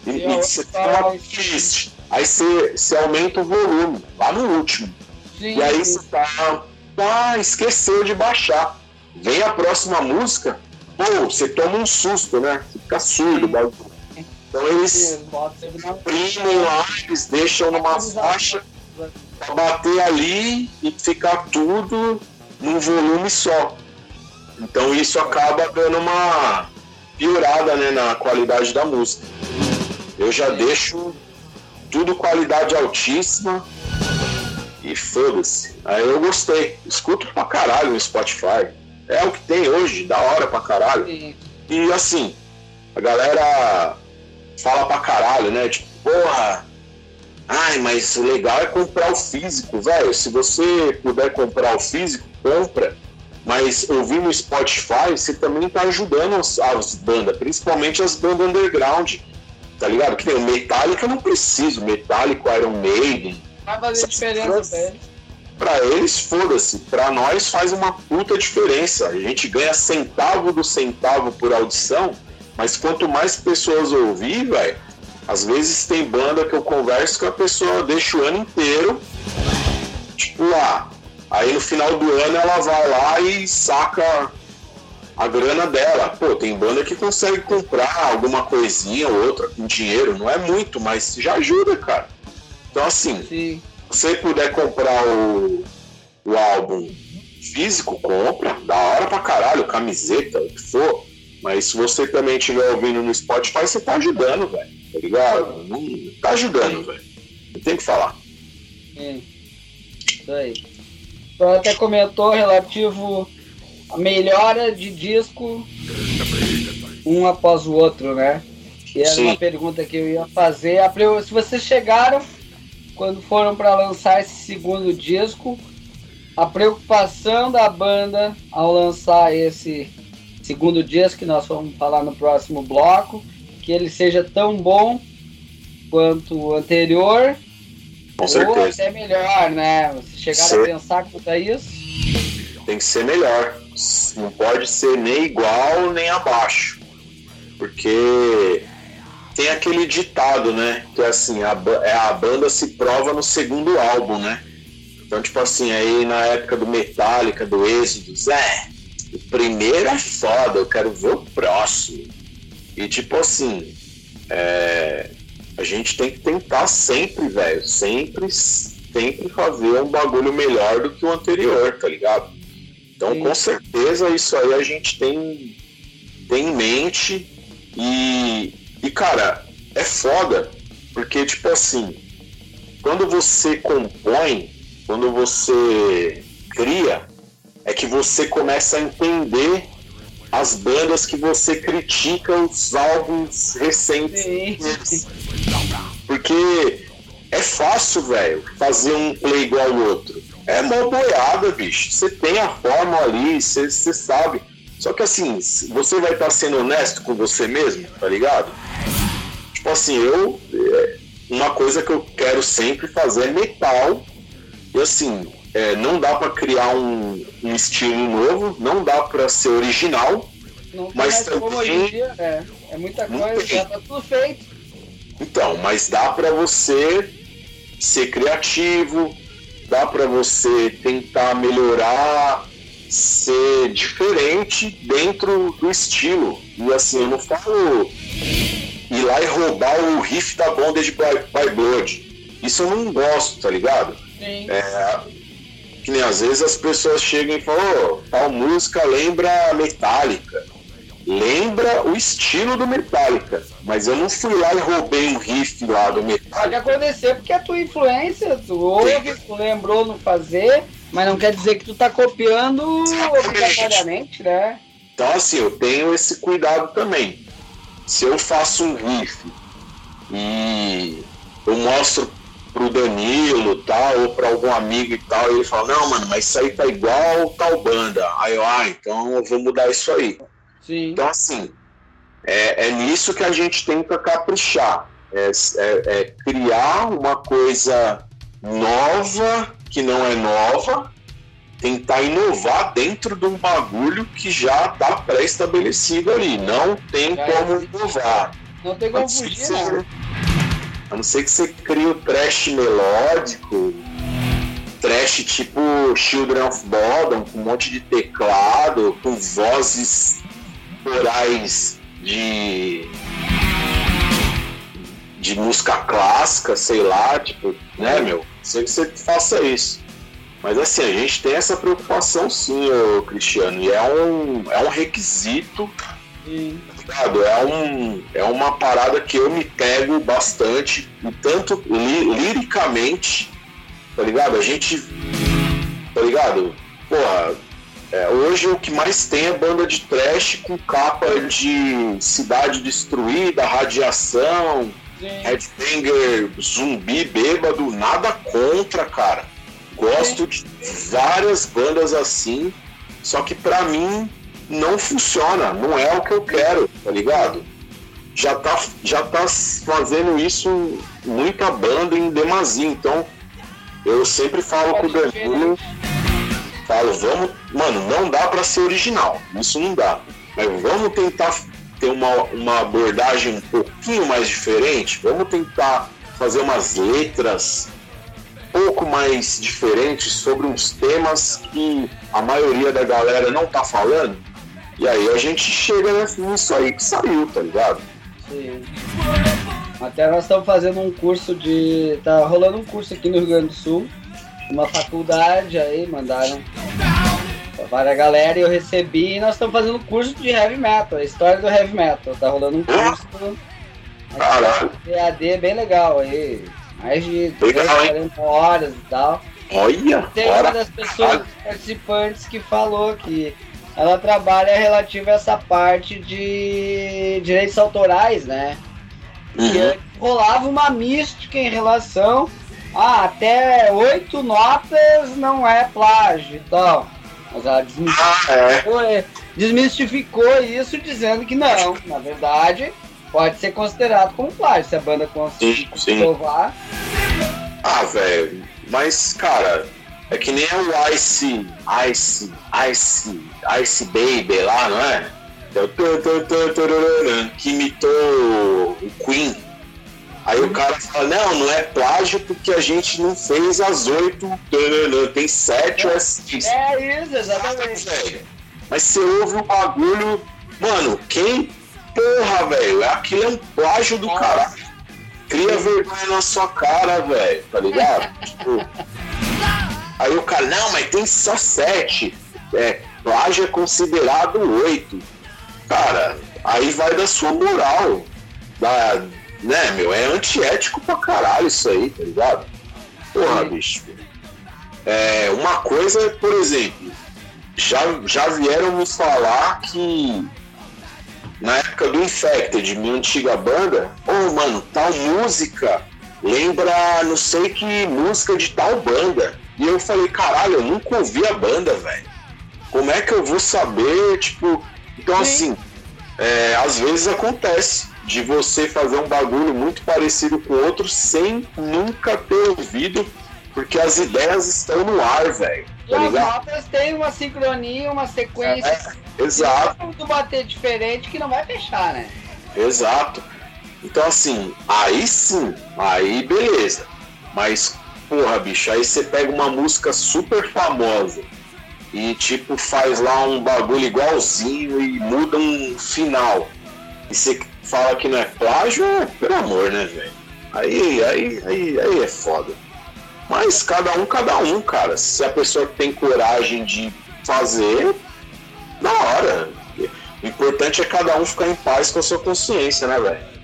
e, E você tá uma playlist. Aí você, você aumenta o volume, lá no último. Sim, E aí você tá. Ah, esqueceu de baixar. Vem a próxima música, pô, você toma um susto, né? Você fica surdo o bagulho. Então eles imprimem lá, eles deixam numa faixa pra bater ali e ficar tudo num volume só. Então isso acaba dando uma piorada né, na qualidade da música. Eu já deixo tudo qualidade altíssima e foda-se. Aí eu gostei. Escuto pra caralho no Spotify. É o que tem hoje, da hora pra caralho. Sim. E assim, a galera fala pra caralho, né? Tipo, porra, ai, mas o legal é comprar o físico, velho. Se você puder comprar o físico, compra. Mas ouvir no Spotify, você também tá ajudando as, as bandas, principalmente as bandas underground. Tá ligado? Que tem o Metallica, eu não preciso. Metallica, Iron Maiden. Vai fazer Essas diferença coisas- pra eles. Pra eles, foda-se. Pra nós faz uma puta diferença. A gente ganha centavo do centavo por audição Mas quanto mais pessoas ouvir, velho, às vezes tem banda que eu converso que a pessoa deixa o ano inteiro, tipo lá. Aí no final do ano ela vai lá e saca a grana dela. Pô, tem banda que consegue comprar alguma coisinha ou outra com dinheiro, não é muito, mas já ajuda, cara. Então assim, Sim. se você puder comprar o, o álbum físico, compra, da hora pra caralho, camiseta, o que for. Mas se você também estiver ouvindo no Spotify, você tá ajudando, velho. Tá ligado? Não, tá ajudando, velho. Não tem que falar. Sim. Isso aí. Então até comentou relativo a melhora de disco um após o outro, né? Que era Sim. uma pergunta que eu ia fazer. Se vocês chegaram quando foram para lançar esse segundo disco, a preocupação da banda ao lançar esse segundo disco que nós vamos falar no próximo bloco, que ele seja tão bom quanto o anterior, Com ou certeza. até melhor, né? Você chegaram a pensar quanto a isso? Tem que ser melhor. Não pode ser nem igual nem abaixo. Porque tem aquele ditado, né? Que é assim, a, é, a banda se prova no segundo álbum, né? Então, tipo assim, aí na época do Metallica, do Êxodo, é, o primeiro é foda, eu quero ver o próximo. E tipo assim, é, a gente tem que tentar sempre, velho, sempre, sempre fazer um bagulho melhor do que o anterior, tá ligado? Então, Sim. com certeza, isso aí a gente tem, tem em mente e e, cara, é foda, porque, tipo assim, quando você compõe, quando você cria, é que você começa a entender as bandas que você critica os álbuns recentes. Sim. Porque é fácil, velho, fazer um play igual ao outro. É uma boiada, bicho. Você tem a forma ali, você, sabe. Só que assim, você vai estar sendo honesto com você mesmo, tá ligado? Tipo assim, eu. É, uma coisa que eu quero sempre fazer é metal. E assim, é, não dá para criar um, um, estilo novo, não dá para ser original. Não mas também, dia, é, é muita coisa, já tá tudo feito. Então, mas dá para você ser criativo, dá para você tentar melhorar, ser diferente dentro do estilo. E assim, eu não falo ir lá e roubar o riff da Bondage by, by Blood. Isso eu não gosto, tá ligado? Sim. É, que nem às vezes as pessoas chegam e falam, oh, tal música lembra Metallica. Lembra o estilo do Metallica. Mas eu não fui lá e roubei um riff lá do Metallica. Pode acontecer porque é tua influência, tu ouve, tu lembrou no fazer, mas não quer dizer que tu tá copiando obrigatoriamente, né? Então assim, eu tenho esse cuidado também se eu faço um riff e eu mostro pro Danilo tal, ou para algum amigo e tal, e ele fala, não, mano, mas isso aí tá igual tal banda. Aí eu, ah, então eu vou mudar isso aí. Sim. Então, assim, é, é nisso que a gente tenta caprichar. É, é, é criar uma coisa nova que não é nova, tentar inovar dentro de um bagulho que já está pré-estabelecido ali. Não tem já como é. inovar. Não tem como fugir, não. A não ser que você crie o trash melódico, trash tipo Children of Bodom, com um monte de teclado, com vozes corais de de música clássica, sei lá, tipo, né, meu? Sei que você faça isso. Mas assim, a gente tem essa preocupação sim, Cristiano, e é um, é um requisito. Ligado? É, um, é uma parada que eu me pego bastante, tanto li, liricamente, tá ligado? A gente. Tá ligado? Porra, é, hoje o que mais tem é banda de trash com capa de cidade destruída, radiação, headbanger, zumbi, bêbado, nada contra, cara Gosto de várias bandas assim, só que para mim não funciona, não é o que eu quero, tá ligado? Já tá, já tá fazendo isso muita banda em demasia, então eu sempre falo com o Danilo, falo, vamos, mano, não dá para ser original, isso não dá, mas vamos tentar ter uma, uma abordagem um pouquinho mais diferente. Vamos tentar fazer umas letras um pouco mais diferentes sobre uns temas que a maioria da galera não tá falando. E aí a gente chega nisso aí que saiu, tá ligado? Sim. Até nós estamos fazendo um curso de. tá rolando um curso aqui no Rio Grande do Sul, uma faculdade aí, mandaram para a galera e eu recebi e nós estamos fazendo um curso de heavy metal, a história do heavy metal. Tá rolando um curso. Caralho. EAD bem legal aí. Mais de 40 horas e tal. Olha! Tem uma das pessoas participantes que falou que ela trabalha relativa a essa parte de direitos autorais, né? Uhum. Rolava uma mística em relação a até oito notas não é plágio e tal. Mas ela desmistificou, ah, é. desmistificou isso dizendo que não, na verdade, pode ser considerado como plágio. Se a banda conseguir provar. Ah, velho, mas, cara, é que nem o Ice, Ice, Ice, Ice Baby lá, não é? Que imitou o Queen. Aí o cara fala, não, não é plágio porque a gente não fez as oito, tem sete ou é seis. É isso, exatamente. Mas você ouve o bagulho, mano, quem, porra, velho, aquilo é um plágio do caralho. Cria vergonha na sua cara, velho, tá ligado? tipo, aí o cara, não, mas tem só sete. É, plágio é considerado oito. Cara, aí vai da sua moral, da, né, meu? É antiético pra caralho isso aí, tá ligado? Porra, bicho. É, uma coisa, por exemplo, já, já vieram me falar que na época do Infected, minha antiga banda, oh mano, tal música lembra não sei que música de tal banda. E eu falei, caralho, eu nunca ouvi a banda, velho. Como é que eu vou saber? Tipo, então Sim. assim, é, às vezes acontece de você fazer um bagulho muito parecido com outro sem nunca ter ouvido, porque as ideias estão no ar, velho. Tá as notas têm uma sincronia, uma sequência. É, exato. Se bater diferente que não vai fechar, né? Exato. Então assim, aí sim, aí beleza. Mas, porra, bicho, aí você pega uma música super famosa e tipo faz lá um bagulho igualzinho e muda um final. E você fala que não é plágio, pelo amor, né, velho? Aí, aí, aí, aí é foda. Mas cada um, cada um, cara. Se a pessoa tem coragem de fazer, na hora. O importante é cada um ficar em paz com a sua consciência, né, velho?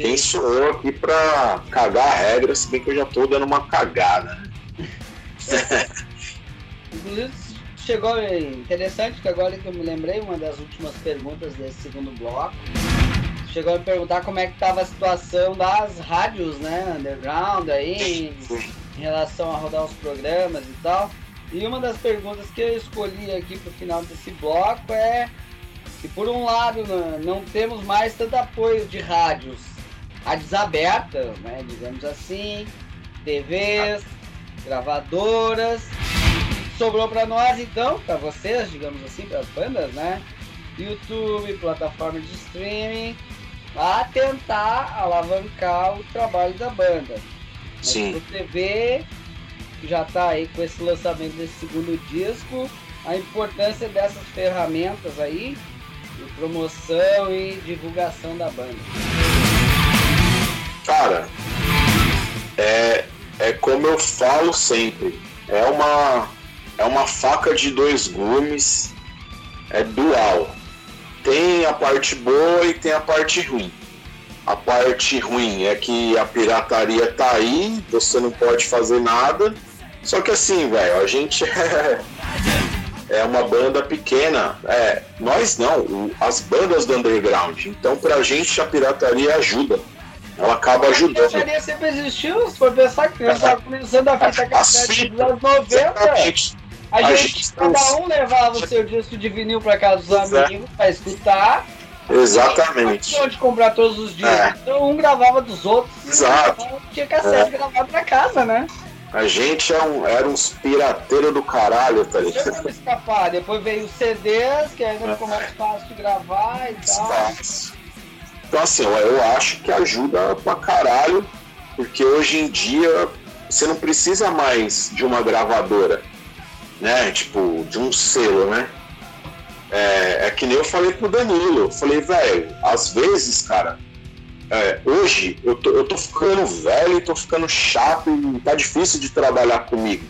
Quem sou eu aqui pra cagar a regra, se bem que eu já tô dando uma cagada. Inclusive, chegou é interessante que agora que eu me lembrei, uma das últimas perguntas desse segundo bloco chegou a me perguntar como é que estava a situação das rádios, né, underground aí, em relação a rodar os programas e tal. E uma das perguntas que eu escolhi aqui para o final desse bloco é que por um lado não temos mais tanto apoio de rádios, rádios abertas, né, digamos assim, TVs, gravadoras. Sobrou para nós então, para vocês, digamos assim, para as bandas, né? YouTube, plataforma de streaming a tentar alavancar o trabalho da banda. Sim. Você vê que já está aí com esse lançamento desse segundo disco, a importância dessas ferramentas aí de promoção e divulgação da banda. Cara, é, é como eu falo sempre, é uma, é uma faca de dois gumes, é dual tem a parte boa e tem a parte ruim. A parte ruim é que a pirataria tá aí, você não pode fazer nada. Só que assim, velho, a gente é, é uma banda pequena. É, nós não, as bandas do underground. Então pra gente a pirataria ajuda. Ela acaba ajudando. A pirataria sempre existiu, se for pensar que nós tava começando a fita cassete dos anos 90. A, a gente, gente, cada um levava o seu disco de vinil para casa dos amigos para escutar. Exatamente. Não onde comprar todos os discos. É. Então um gravava dos outros. Exato. tinha cassete é. gravado para casa, né? A gente é um, era uns pirateiros do caralho, tá ligado? Como escapar? Depois veio os CDs, que ainda ficou mais fácil de gravar e tal. Então assim, eu acho que ajuda pra caralho, porque hoje em dia você não precisa mais de uma gravadora, né? Tipo, de um selo, né? É, é que nem eu falei pro Danilo. Eu falei, velho, às vezes, cara, é, hoje eu tô, eu tô ficando velho tô ficando chato e tá difícil de trabalhar comigo.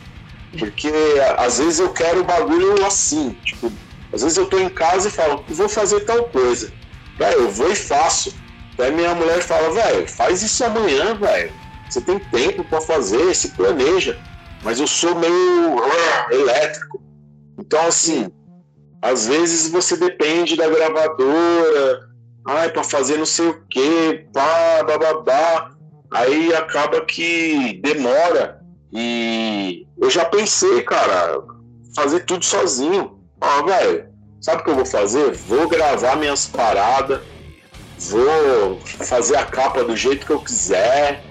Porque às vezes eu quero o bagulho assim, tipo, às vezes eu tô em casa e falo, vou fazer tal coisa. Velho, eu vou e faço. Daí minha mulher fala, velho, faz isso amanhã, velho. Você tem tempo para fazer, se planeja. Mas eu sou meio elétrico. Então, assim, às vezes você depende da gravadora, ai, para fazer não sei o quê, pá, bababá. Aí acaba que demora. E eu já pensei, cara, fazer tudo sozinho. Ó, velho, sabe o que eu vou fazer? Vou gravar minhas paradas, vou fazer a capa do jeito que eu quiser,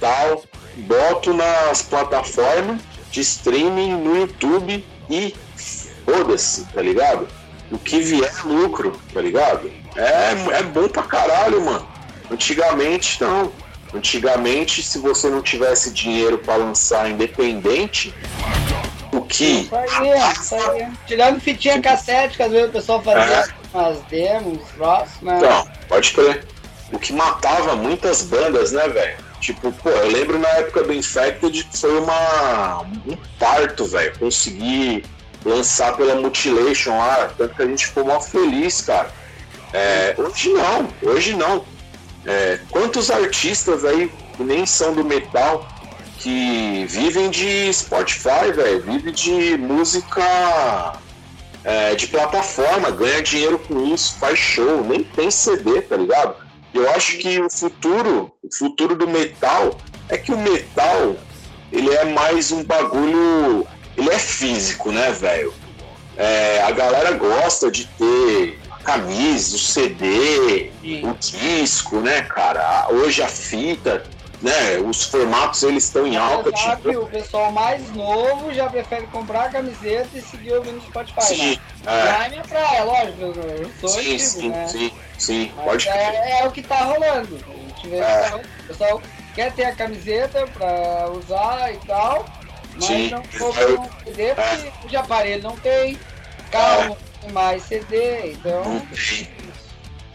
tal, boto nas plataformas de streaming no YouTube e foda-se, tá ligado? O que vier é lucro, tá ligado? É, é bom pra caralho, mano. Antigamente não. Antigamente, se você não tivesse dinheiro para lançar independente, que. Isso aí, isso aí. Tirando fitinha cassete, que às vezes o pessoal fazia é. umas demos, né? Então, pode crer. O que matava muitas bandas, né, velho? Tipo, pô, eu lembro na época do Infected que foi uma, um parto, velho. Conseguir lançar pela Mutilation lá, tanto que a gente ficou mal feliz, cara. É, hoje não, hoje não. É, quantos artistas aí que nem são do metal que vivem de Spotify, velho, vive de música é, de plataforma, ganha dinheiro com isso, faz show, nem tem CD, tá ligado? Eu acho que o futuro, o futuro do metal é que o metal ele é mais um bagulho, ele é físico, né, velho? É, a galera gosta de ter a camisa, o CD, Sim. o disco, né, cara? Hoje a fita, né? Os formatos eles estão em alta. Tipo... O pessoal mais novo já prefere comprar a camiseta e seguir ouvindo Spotify. Sim, né? é. Já é minha praia, lógico. Eu sou sim, antigo, sim, né? sim, sim, Mas pode é, é, o que tá rolando. A gente vê é. o pessoal quer ter a camiseta pra usar e tal, mas sim. não compra um CD é. porque o de aparelho não tem, carro é. não tem mais CD, então.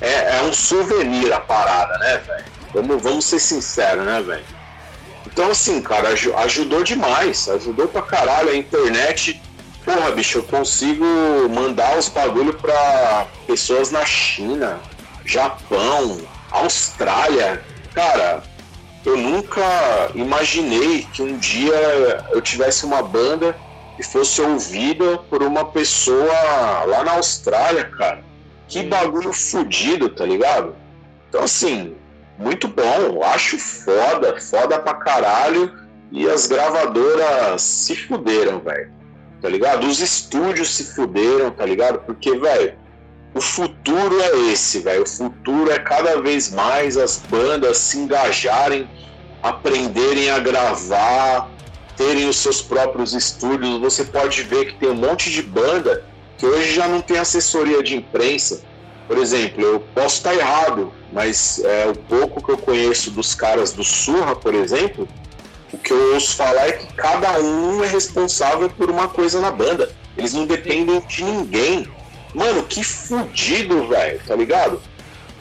É, é um souvenir a parada, né, velho? Vamos, vamos ser sinceros, né, velho? Então, assim, cara, ajudou demais. Ajudou pra caralho a internet. Porra, bicho, eu consigo mandar os bagulho pra pessoas na China, Japão, Austrália. Cara, eu nunca imaginei que um dia eu tivesse uma banda e fosse ouvida por uma pessoa lá na Austrália, cara. Que bagulho fodido, tá ligado? Então, assim, muito bom, acho foda, foda pra caralho. E as gravadoras se fuderam, velho. Tá ligado? Os estúdios se fuderam, tá ligado? Porque, velho, o futuro é esse, velho. O futuro é cada vez mais as bandas se engajarem, aprenderem a gravar, terem os seus próprios estúdios. Você pode ver que tem um monte de banda que hoje já não tem assessoria de imprensa por exemplo, eu posso estar errado, mas é, o pouco que eu conheço dos caras do Surra, por exemplo, o que eu ouço falar é que cada um é responsável por uma coisa na banda. Eles não dependem de ninguém. Mano, que fudido, velho, tá ligado?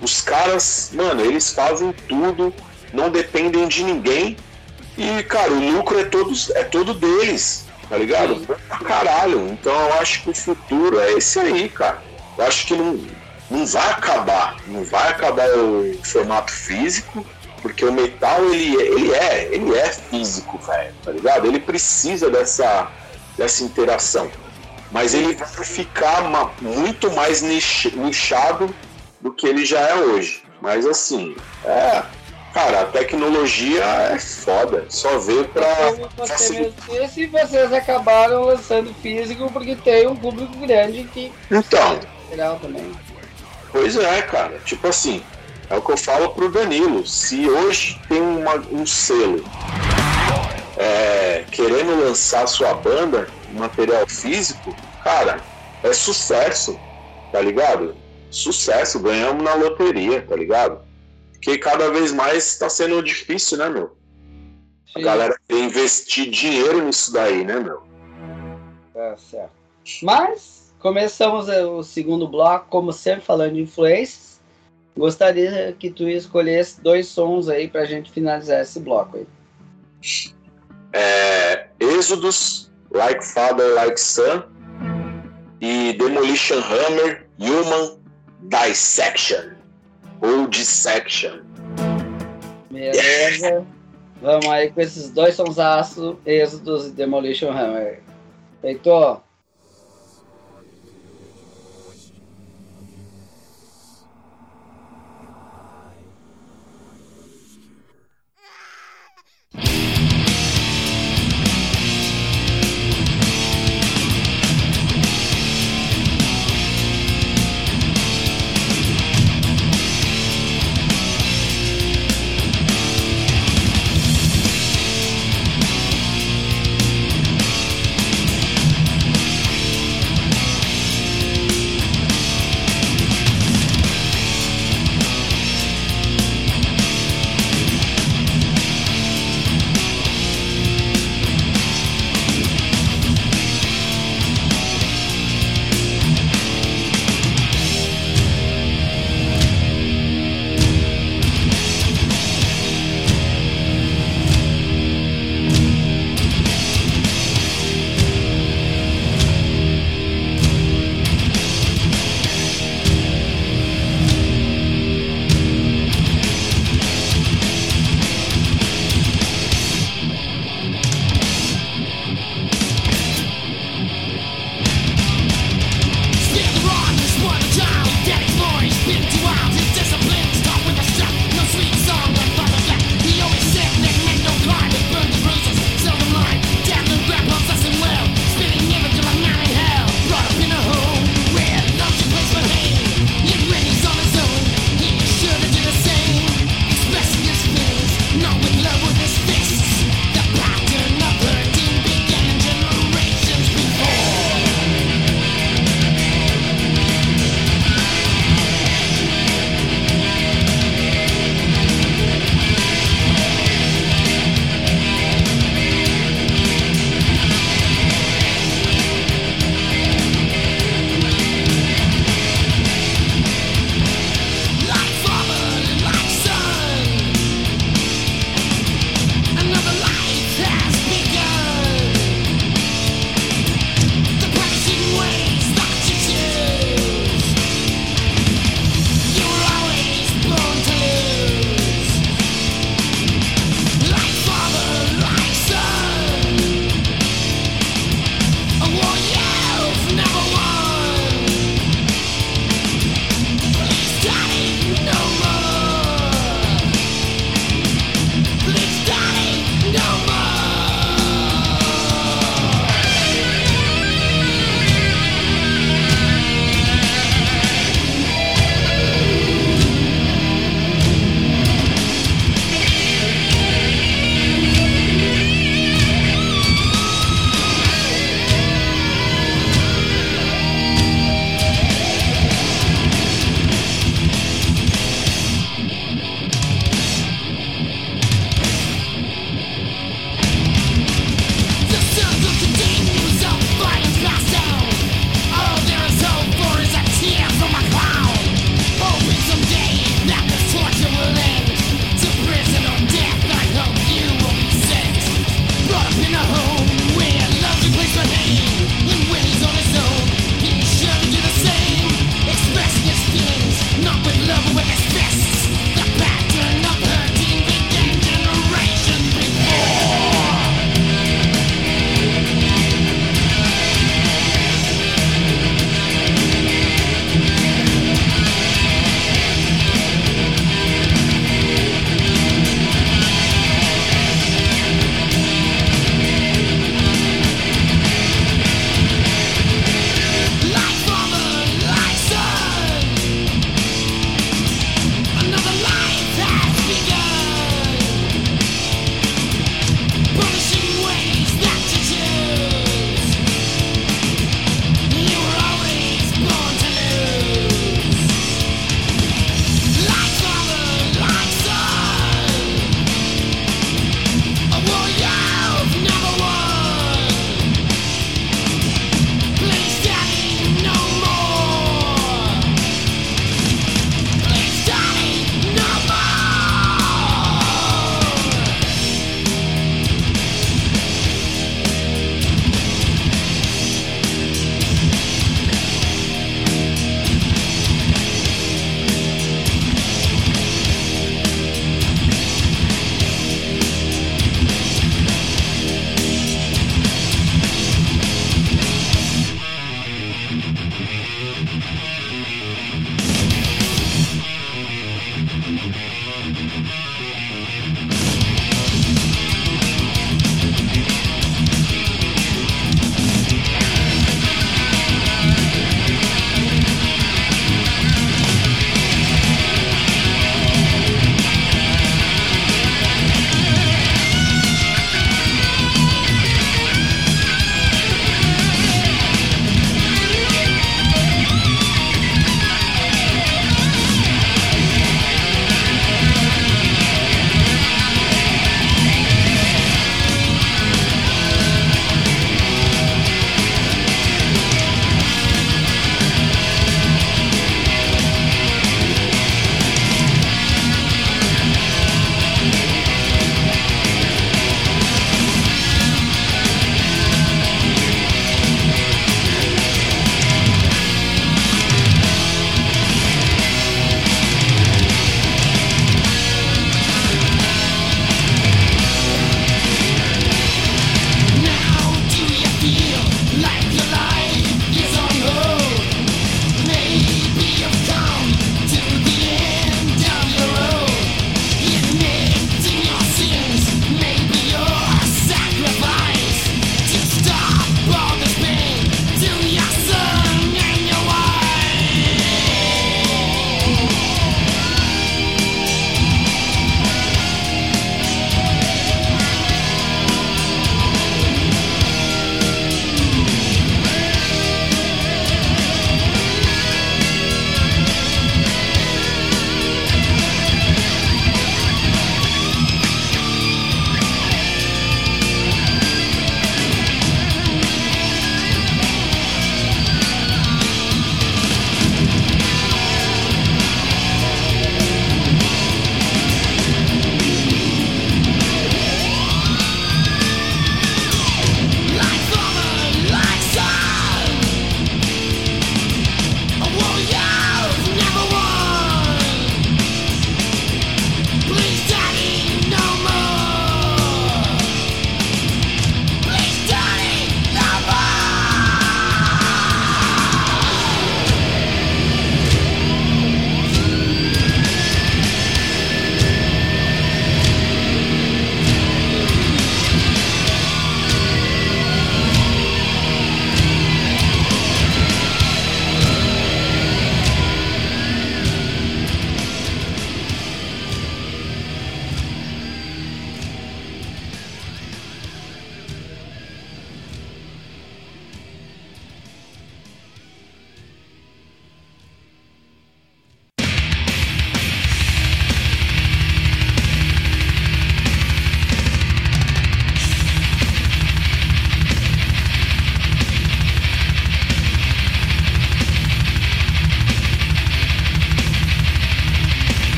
Os caras, mano, eles fazem tudo, não dependem de ninguém. E, cara, o lucro é, todos, é todo deles, tá ligado? Caralho. Então eu acho que o futuro é esse aí, cara. Eu acho que não, não vai acabar, não vai acabar o formato físico, porque o metal ele, ele é, ele é físico, velho, tá ligado? Ele precisa dessa, dessa interação. Mas ele vai ficar uma, muito mais nichado do que ele já é hoje. Mas assim, é. Cara, a tecnologia é foda, só vê pra. Você e vocês acabaram lançando físico porque tem um público grande que. Então. Legal também. Pois é, cara. Tipo assim, é o que eu falo pro Danilo. Se hoje tem uma, um selo é, é, querendo lançar sua banda, material físico, cara, é sucesso, tá ligado? Sucesso, ganhamos na loteria, tá ligado? Porque cada vez mais tá sendo difícil, né, meu? A galera tem investir dinheiro nisso daí, né, meu? Tá certo. Mas começamos o segundo bloco, como sempre, falando de influências. Gostaria que tu escolhesse dois sons aí pra gente finalizar esse bloco aí. É, Êxodos, Like Father, Like Son e Demolition Hammer, Human Dissection ou Dissection. Beleza. Vamos aí com esses dois sonsaços, Êxodos e Demolition Hammer. Heitor,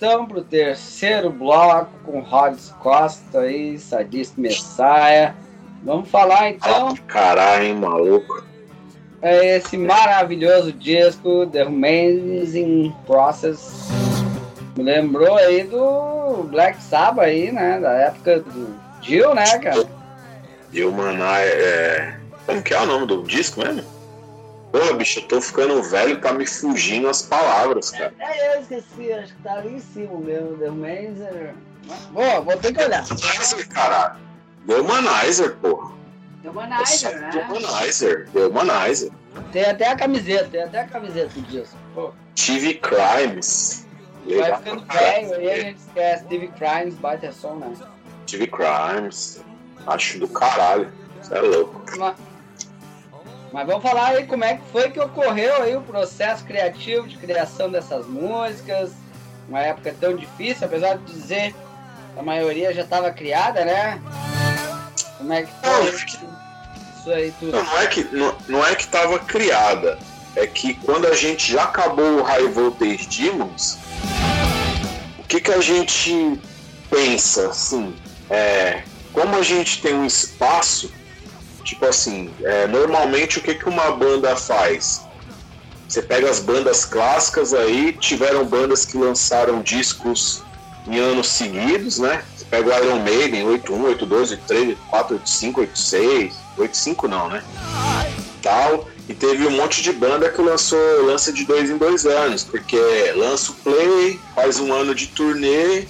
então pro terceiro bloco com Rods Costa e Sadist Messiah. Vamos falar então. Ah, caralho, hein, maluco. É esse maravilhoso disco, The Amazing Process. Me lembrou aí do Black Sabbath aí, né? Da época do Jill, né, cara? Jill Manai, é. Como que é o nome do disco mesmo? Porra, bicho, eu tô ficando velho, tá me fugindo as palavras, cara. É, eu esqueci, acho que tá ali em cima mesmo, The Humanizer. Boa, vou ter que olhar. Humanizer, caralho. The Humanizer, porra. The Humanizer, né? The Humanizer, The Humanizer. Tem até a camiseta, tem até a camiseta disso. Pô. TV Crimes. Vai ficando velho, aí a gente esquece. TV Crimes, baita som, né? TV Crimes. Acho do caralho. Você é louco. Mas, mas vamos falar aí como é que foi que ocorreu aí o processo criativo de criação dessas músicas. Uma época tão difícil, apesar de dizer que a maioria já estava criada, né? Como é que foi isso aí tudo? Não, não é que, não, não é que tava criada. É que quando a gente já acabou o High Voltage Demons, o que, que a gente pensa, assim, é, como a gente tem um espaço Tipo assim, é, normalmente o que, que uma banda faz? Você pega as bandas clássicas aí, tiveram bandas que lançaram discos em anos seguidos, né? Você pega o Iron Maiden, 81, 82, 83, 84, 85, 86, 85 não, né? Tal. E teve um monte de banda que lançou lança de dois em dois anos, porque lança o play, faz um ano de turnê,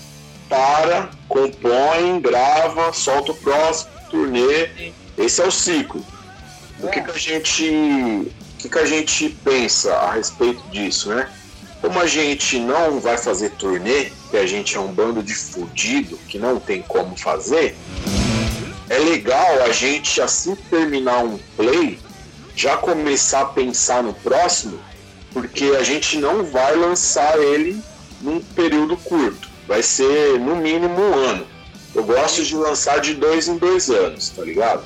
para, compõe, grava, solta o próximo turnê esse é o ciclo. O que, que a gente, o que, que a gente pensa a respeito disso, né? Como a gente não vai fazer turnê, que a gente é um bando de fudido que não tem como fazer, é legal a gente assim terminar um play já começar a pensar no próximo, porque a gente não vai lançar ele num período curto. Vai ser no mínimo um ano. Eu gosto de lançar de dois em dois anos, tá ligado?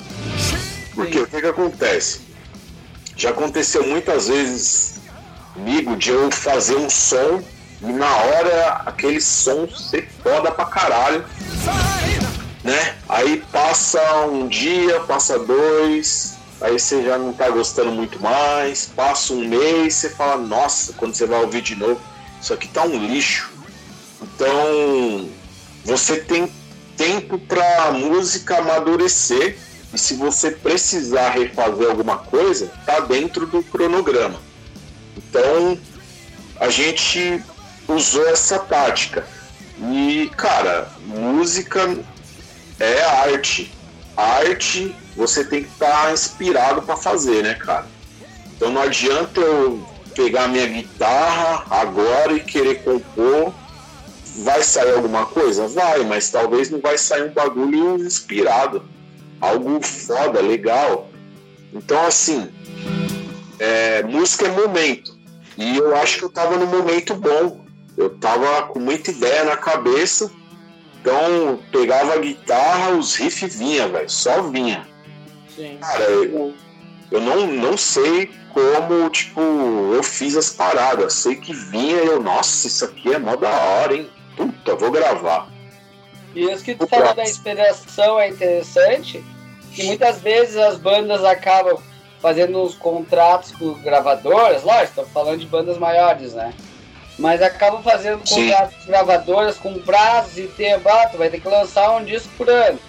Porque o que, que acontece? Já aconteceu muitas vezes comigo de eu fazer um som e na hora aquele som ser foda pra caralho. Né? Aí passa um dia, passa dois, aí você já não tá gostando muito mais, passa um mês, você fala, nossa, quando você vai ouvir de novo, isso aqui tá um lixo. Então você tem tempo para a música amadurecer e se você precisar refazer alguma coisa, tá dentro do cronograma. Então a gente usou essa tática. E cara, música é arte. arte você tem que estar tá inspirado para fazer, né, cara? Então não adianta eu pegar minha guitarra agora e querer compor Vai sair alguma coisa? Vai, mas talvez não vai sair um bagulho inspirado. Algo foda, legal. Então, assim, é, música é momento. E eu acho que eu tava no momento bom. Eu tava com muita ideia na cabeça. Então, pegava a guitarra, os riffs vinha, velho. Só vinha. Sim. Cara, eu, eu não, não sei como, tipo, eu fiz as paradas. Sei que vinha e eu, nossa, isso aqui é mó da hora, hein? Puta, vou gravar. E isso que tu falou da inspiração é interessante, que muitas vezes as bandas acabam fazendo uns contratos com gravadoras, lógico, estou falando de bandas maiores, né? Mas acabam fazendo Sim. contratos com gravadoras com prazos e tempo, ah, tu vai ter que lançar um disco por ano.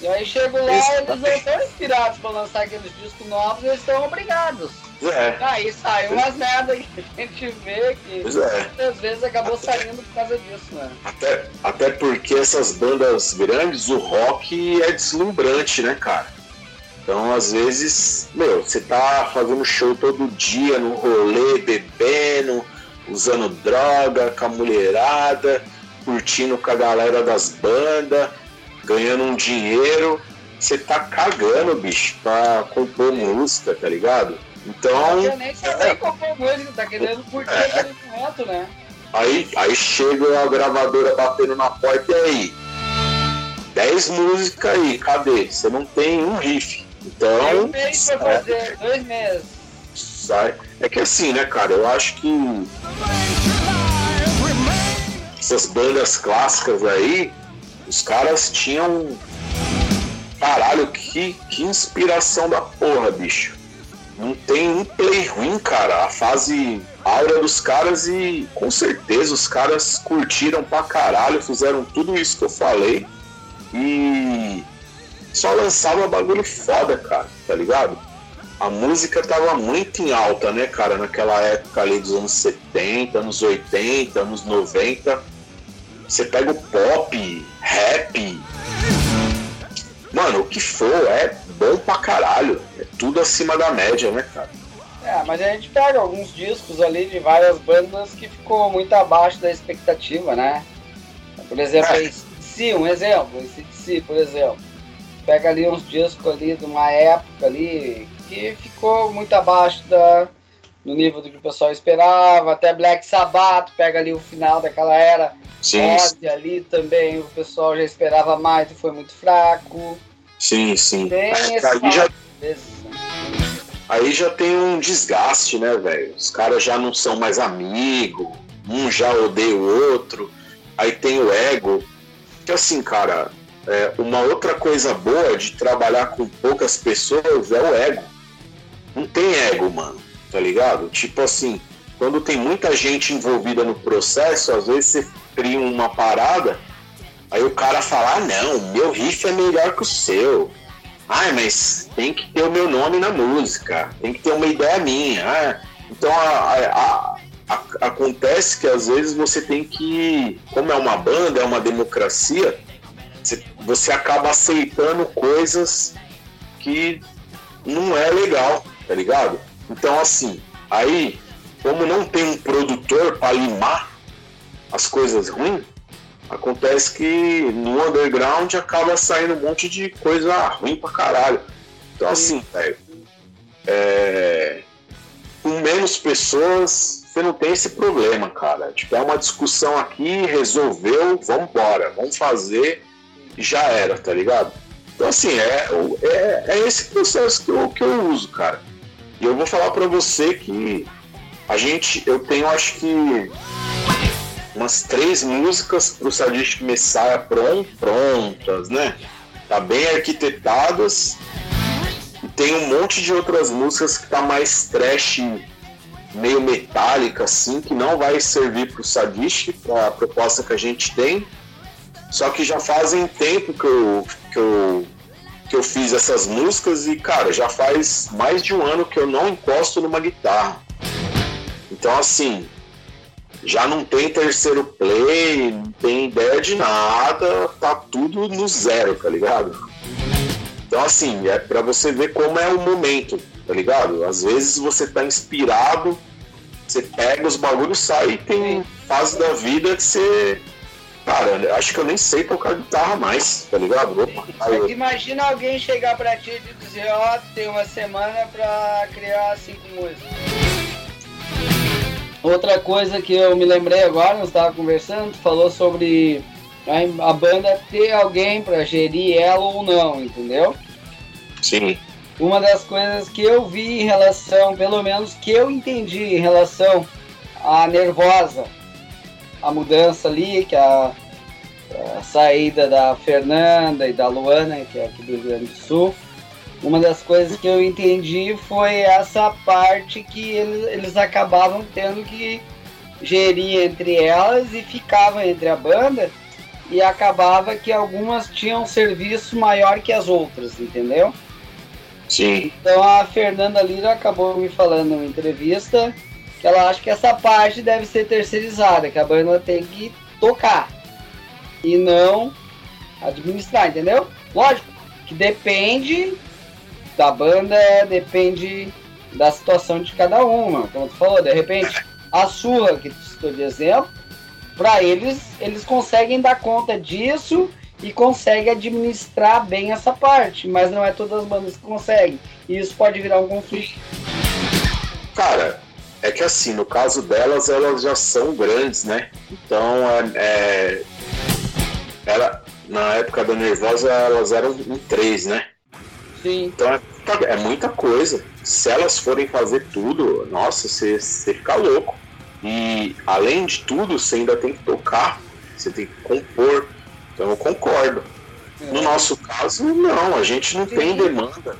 E aí chegam lá, eles não estão inspirados para lançar aqueles discos novos, eles estão obrigados. É. Aí sai umas merda que a gente vê que é. muitas vezes acabou saindo por causa disso, né? Até, até porque essas bandas grandes, o rock é deslumbrante, né, cara? Então, às vezes, meu, você tá fazendo show todo dia no rolê, bebendo, usando droga com a mulherada, curtindo com a galera das bandas, ganhando um dinheiro. Você tá cagando, bicho, pra compor música, tá ligado? Então. Eu nem sabia é, qual música, tá querendo curtir é, aquele momento, né? Aí, aí chega a gravadora batendo na porta e aí. 10 músicas aí, cadê? Você não tem um riff. Então. Mês pra fazer, dois meses. Sai. É que assim, né, cara, eu acho que. essas bandas clássicas aí, os caras tinham. Caralho, que, que inspiração da porra, bicho. Não tem um play ruim, cara. A fase aura dos caras e com certeza os caras curtiram pra caralho, fizeram tudo isso que eu falei. E só lançava bagulho foda, cara, tá ligado? A música tava muito em alta, né, cara, naquela época ali dos anos 70, anos 80, anos 90. Você pega o pop, rap. Mano, o que for, é bom pra caralho. É tudo acima da média, né, cara? É, mas a gente pega alguns discos ali de várias bandas que ficou muito abaixo da expectativa, né? Por exemplo, é. esse um exemplo, esse por exemplo. Pega ali uns discos ali de uma época ali que ficou muito abaixo da, do nível do que o pessoal esperava. Até Black Sabbath, pega ali o final daquela era. Sim. Ozzy ali também, o pessoal já esperava mais e foi muito fraco. Sim, sim. Tem esse aí, já, aí já tem um desgaste, né, velho? Os caras já não são mais amigos, um já odeia o outro. Aí tem o ego. Que assim, cara, é, uma outra coisa boa de trabalhar com poucas pessoas é o ego. Não tem ego, mano, tá ligado? Tipo assim, quando tem muita gente envolvida no processo, às vezes você cria uma parada, aí o cara fala, ah, não, meu riff é melhor que o seu. Ah, mas tem que ter o meu nome na música, tem que ter uma ideia minha. Ah, então a, a, a, acontece que às vezes você tem que, como é uma banda, é uma democracia, você, você acaba aceitando coisas que não é legal, tá ligado? Então, assim, aí, como não tem um produtor para limar as coisas ruins, acontece que no underground acaba saindo um monte de coisa ruim pra caralho. Então, assim, velho, é... com menos pessoas, você não tem esse problema, cara. Tipo, é uma discussão aqui, resolveu, vamos embora, vamos fazer já era, tá ligado? Então, assim, é, é, é esse processo que eu, que eu uso, cara. E eu vou falar para você que a gente, eu tenho acho que umas três músicas pro Sadistic Messiah prontas, né? Tá bem arquitetadas. E tem um monte de outras músicas que tá mais trash, meio metálica, assim, que não vai servir pro Sadistic, pra proposta que a gente tem. Só que já fazem tempo que eu, que eu, que eu fiz essas músicas e, cara, já faz mais de um ano que eu não encosto numa guitarra. Então, assim, já não tem terceiro play, não tem ideia de nada, tá tudo no zero, tá ligado? Então, assim, é para você ver como é o momento, tá ligado? Às vezes você tá inspirado, você pega os bagulhos, sai e tem fase da vida que você Cara, acho que eu nem sei tocar guitarra mais, tá ligado? Opa, aí, Imagina alguém chegar pra ti e dizer, ó, oh, tem uma semana pra criar cinco músicas. Outra coisa que eu me lembrei agora, nós estava conversando, falou sobre a, a banda ter alguém para gerir ela ou não, entendeu? Sim. Uma das coisas que eu vi em relação, pelo menos que eu entendi em relação à Nervosa, a mudança ali, que a, a, saída da Fernanda e da Luana, que é aqui do Rio Grande do Sul, uma das coisas que eu entendi foi essa parte que eles, eles acabavam tendo que gerir entre elas e ficavam entre a banda e acabava que algumas tinham serviço maior que as outras, entendeu? Sim. Então a Fernanda Lira acabou me falando numa entrevista ela acha que essa parte deve ser terceirizada, que a banda tem que tocar e não administrar, entendeu? Lógico que depende da banda, depende da situação de cada uma, como tu falou, de repente a sua, que tu citou de exemplo, para eles, eles conseguem dar conta disso e conseguem administrar bem essa parte, mas não é todas as bandas que conseguem. E isso pode virar um conflito. Cara, é que assim, no caso delas, elas já são grandes, né? Então, é, é, ela, na época da Nervosa, elas eram em três, né? Sim. Então é, é muita coisa. Se elas forem fazer tudo, nossa, você, fica louco. E além de tudo, você ainda tem que tocar você tem que compor. Então eu concordo. É. No nosso caso, não, a gente não Sim. tem demanda.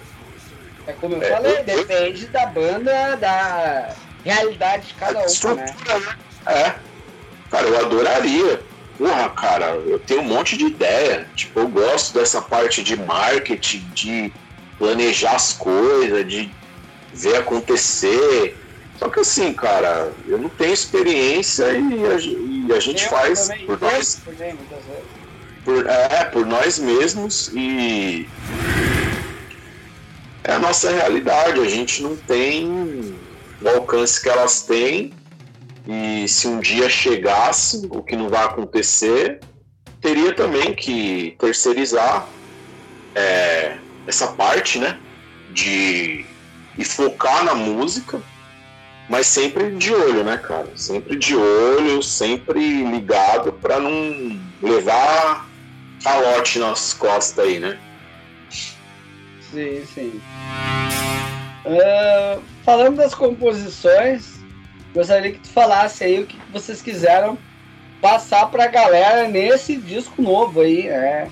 É como eu é, falei, eu, depende da banda, da realidade de cada um, né? né? É. Cara, eu adoraria. Porra, cara, eu tenho um monte de ideia. Tipo, eu gosto dessa parte de marketing, de planejar as coisas, de ver acontecer. Só que assim, cara, eu não tenho experiência e a, e a gente eu faz por nós. Por, é, por nós mesmos e é a nossa realidade. A gente não tem o alcance que elas têm. E se um dia chegasse, o que não vai acontecer, teria também que terceirizar é, essa parte, né? De e focar na música, mas sempre de olho, né, cara? Sempre de olho, sempre ligado para não levar calote nas costas aí, né? Sim, sim. Uh, falando das composições, gostaria que tu falasse aí o que vocês quiseram passar para a galera nesse disco novo aí, né?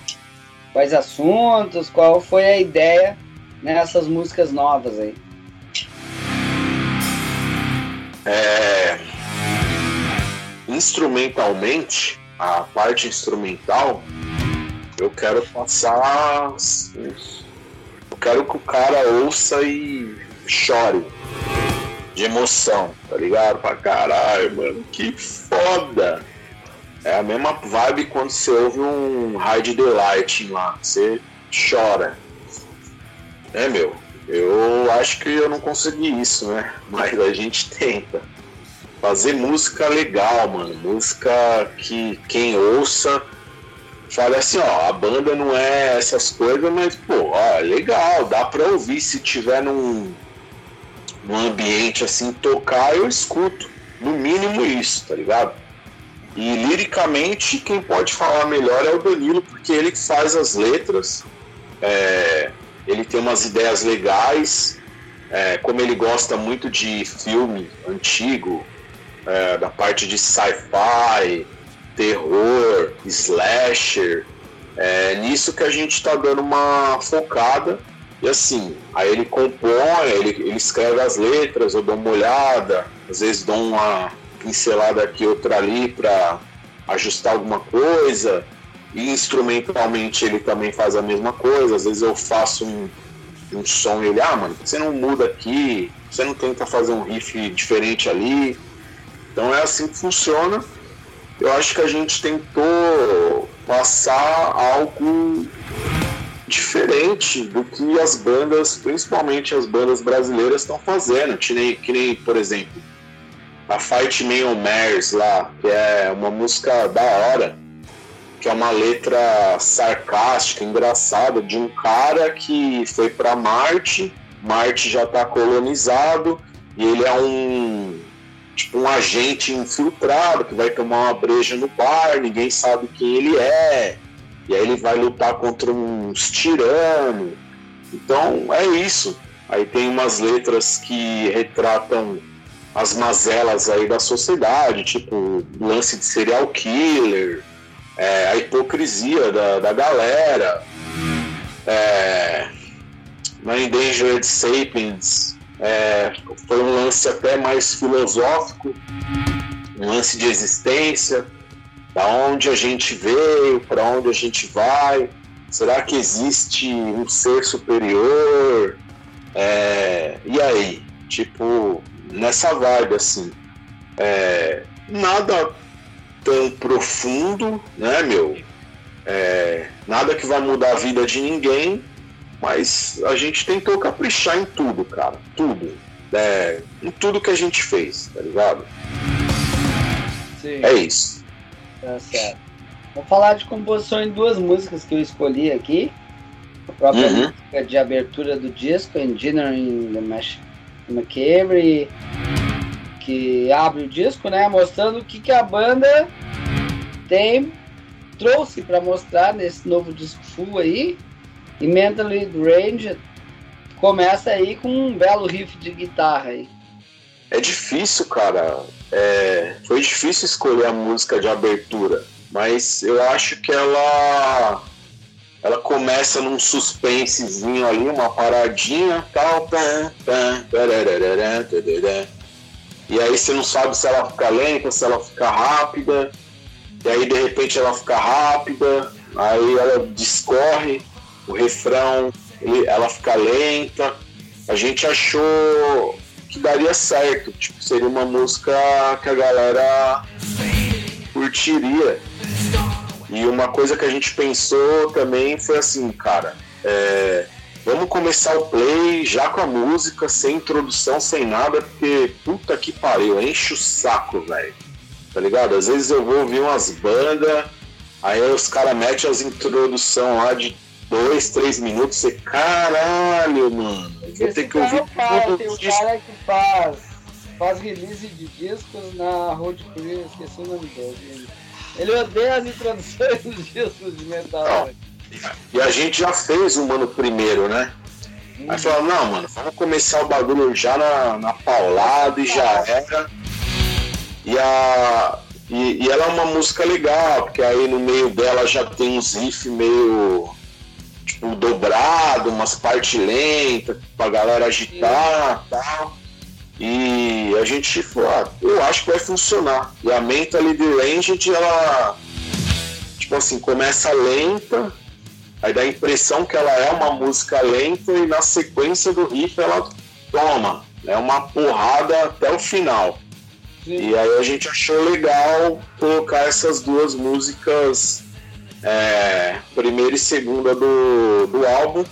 Quais assuntos, qual foi a ideia nessas músicas novas aí? É, instrumentalmente, a parte instrumental, eu quero passar. Quero que o cara ouça e chore de emoção, tá ligado? Pra caralho, mano, que foda! É a mesma vibe quando você ouve um Hide the Light lá, você chora. É, meu? Eu acho que eu não consegui isso, né? Mas a gente tenta. Fazer música legal, mano. Música que quem ouça fale assim, ó, a banda não é essas coisas, mas, pô, ó, é legal, dá pra ouvir. Se tiver num, num ambiente assim, tocar, eu escuto. No mínimo isso, tá ligado? E liricamente, quem pode falar melhor é o Danilo, porque ele que faz as letras. É, ele tem umas ideias legais, é, como ele gosta muito de filme antigo, é, da parte de sci-fi, terror, slasher, é nisso que a gente está dando uma focada. E assim, aí ele compõe, ele, ele escreve as letras, eu dou uma olhada, às vezes dou uma pincelada aqui, outra ali para ajustar alguma coisa. E instrumentalmente ele também faz a mesma coisa. Às vezes eu faço um, um som e ele, ah, mano, você não muda aqui, você não tenta fazer um riff diferente ali. Então é assim que funciona. Eu acho que a gente tentou passar algo diferente do que as bandas, principalmente as bandas brasileiras, estão fazendo. Que nem, que nem, por exemplo, a Fight Me on Mars lá, que é uma música da hora que é uma letra sarcástica, engraçada, de um cara que foi para Marte, Marte já está colonizado e ele é um tipo um agente infiltrado que vai tomar uma breja no bar, ninguém sabe quem ele é, e aí ele vai lutar contra uns tiranos. Então é isso. Aí tem umas letras que retratam as mazelas aí da sociedade, tipo lance de serial killer, é, a hipocrisia da, da galera. É, na Endangered Sapiens é, foi um lance até mais filosófico, um lance de existência, da onde a gente veio, para onde a gente vai, será que existe um ser superior? É, e aí? Tipo, nessa vibe assim. É, nada tão profundo, né, meu? É, nada que vai mudar a vida de ninguém, mas a gente tentou caprichar em tudo, cara. Tudo. É, em tudo que a gente fez, tá ligado? Sim. É isso. Tá certo. Vou falar de composição em duas músicas que eu escolhi aqui. A própria uhum. música de abertura do disco, Engineering the Macabre que abre o disco, né? Mostrando o que, que a banda tem trouxe para mostrar nesse novo disco full aí. E Mentally Range começa aí com um belo riff de guitarra aí. É difícil, cara. É... Foi difícil escolher a música de abertura. mas eu acho que ela ela começa num suspensezinho ali, uma paradinha, tal, pam, pam, e aí você não sabe se ela fica lenta, se ela fica rápida, e aí de repente ela fica rápida, aí ela discorre, o refrão, ele, ela fica lenta. A gente achou que daria certo, tipo, seria uma música que a galera curtiria. E uma coisa que a gente pensou também foi assim, cara, é, vamos começar o play já com a música, sem introdução, sem nada, porque puta que pariu, enche o saco, velho. Tá ligado? Às vezes eu vou ouvir umas bandas, aí os caras metem as introdução lá de dois, três minutos, você, caralho, mano, vou Esse ter que ouvir cara, tudo Tem um isso. cara que faz, faz release de discos na Road Crew, esqueci o nome dele. Ele odeia as introduções dos discos de metal. E a gente já fez uma no primeiro, né? Aí falou, não, mano, vamos começar o bagulho já na, na paulada e já era. E, a, e, e ela é uma música legal, porque aí no meio dela já tem uns riffs meio tipo, dobrado, umas partes lentas pra galera agitar e tal. E a gente falou, ah, eu acho que vai funcionar. E a Mentally Deranged, ela tipo assim, começa lenta, aí dá a impressão que ela é uma música lenta e na sequência do riff ela toma, é uma porrada até o final. E aí a gente achou legal colocar essas duas músicas, é, primeira e segunda do, do álbum.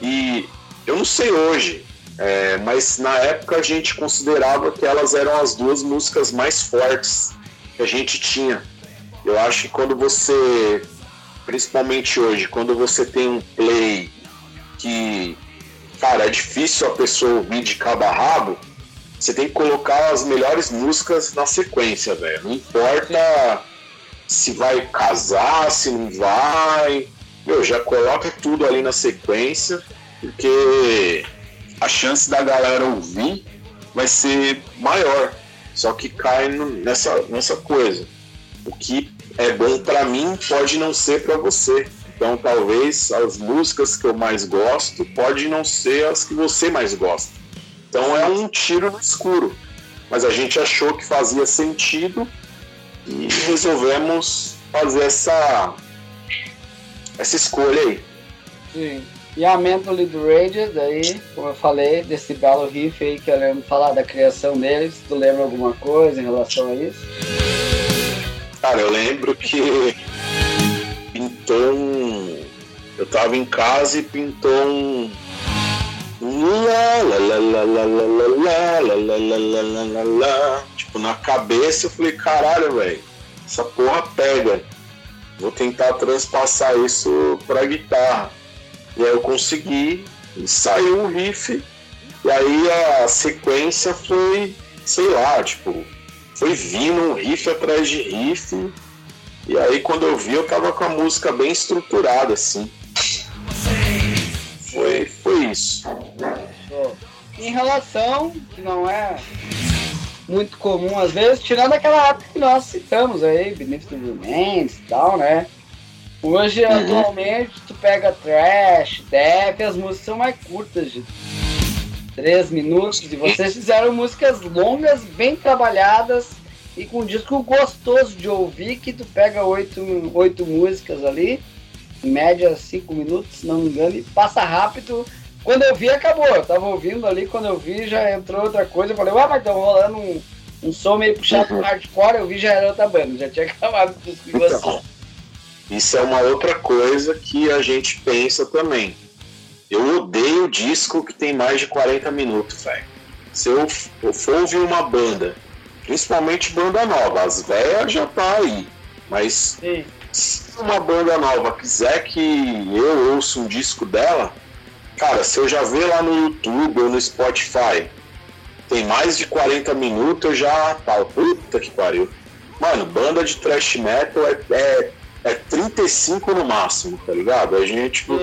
E eu não sei hoje, é, mas na época a gente considerava que elas eram as duas músicas mais fortes que a gente tinha. Eu acho que quando você, principalmente hoje, quando você tem um play que, cara, é difícil a pessoa ouvir de cabo a rabo, você tem que colocar as melhores músicas na sequência, velho. Não importa se vai casar, se não vai. Meu, já coloca tudo ali na sequência, porque a chance da galera ouvir vai ser maior. Só que cai nessa, nessa coisa. O que é bom pra mim pode não ser pra você. Então talvez as músicas que eu mais gosto pode não ser as que você mais gosta. Então é um tiro no escuro. Mas a gente achou que fazia sentido e resolvemos fazer essa essa escolha aí. Sim. E a Mentally Deranged, aí, como eu falei, desse belo riff aí que eu lembro falar da criação deles. Tu lembra alguma coisa em relação a isso? Cara, eu lembro que pintou um. Eu tava em casa e pintou um. um lá, lá, lá, lá, lá, lá, lá, lá, lá, lá, lá, lá, lá, lá, lá. Tipo, na cabeça eu falei, caralho, velho, essa porra pega. Vou tentar transpassar isso pra guitarra. E aí eu consegui, e saiu o riff. E aí a sequência foi, sei lá, tipo, foi vindo um riff atrás de riff. E aí quando eu vi eu tava com a música bem estruturada, assim. Foi, foi isso. Em relação, que não é muito comum às vezes, tirando aquela época que nós citamos aí, the Remains e tal, né? Hoje, Uhum. atualmente, tu pega trash, death, as músicas são mais curtas, de 3 minutos, e vocês fizeram músicas longas, bem trabalhadas, e com um disco gostoso de ouvir, que tu pega oito, oito músicas ali, em média 5 minutos, se não me engano, e passa rápido. Quando eu vi, acabou. Eu tava ouvindo ali, quando eu vi, já entrou outra coisa. Eu falei, ué, mas tá rolando um, um som meio puxado pro hardcore. Eu vi, já era outra banda. Já tinha acabado o disco de vocês. Então, isso é uma outra coisa que a gente pensa também. Eu odeio disco que tem mais de 40 minutos, velho. Se eu, eu for ouvir uma banda, principalmente banda nova, as velhas já tá aí. Mas Sim. se uma banda nova quiser que eu ouça um disco dela, cara, se eu já ver lá no YouTube ou no Spotify, tem mais de 40 minutos, eu já falo, puta que pariu. Mano, banda de thrash metal é, é, é 35 no máximo, tá ligado? A gente, tipo,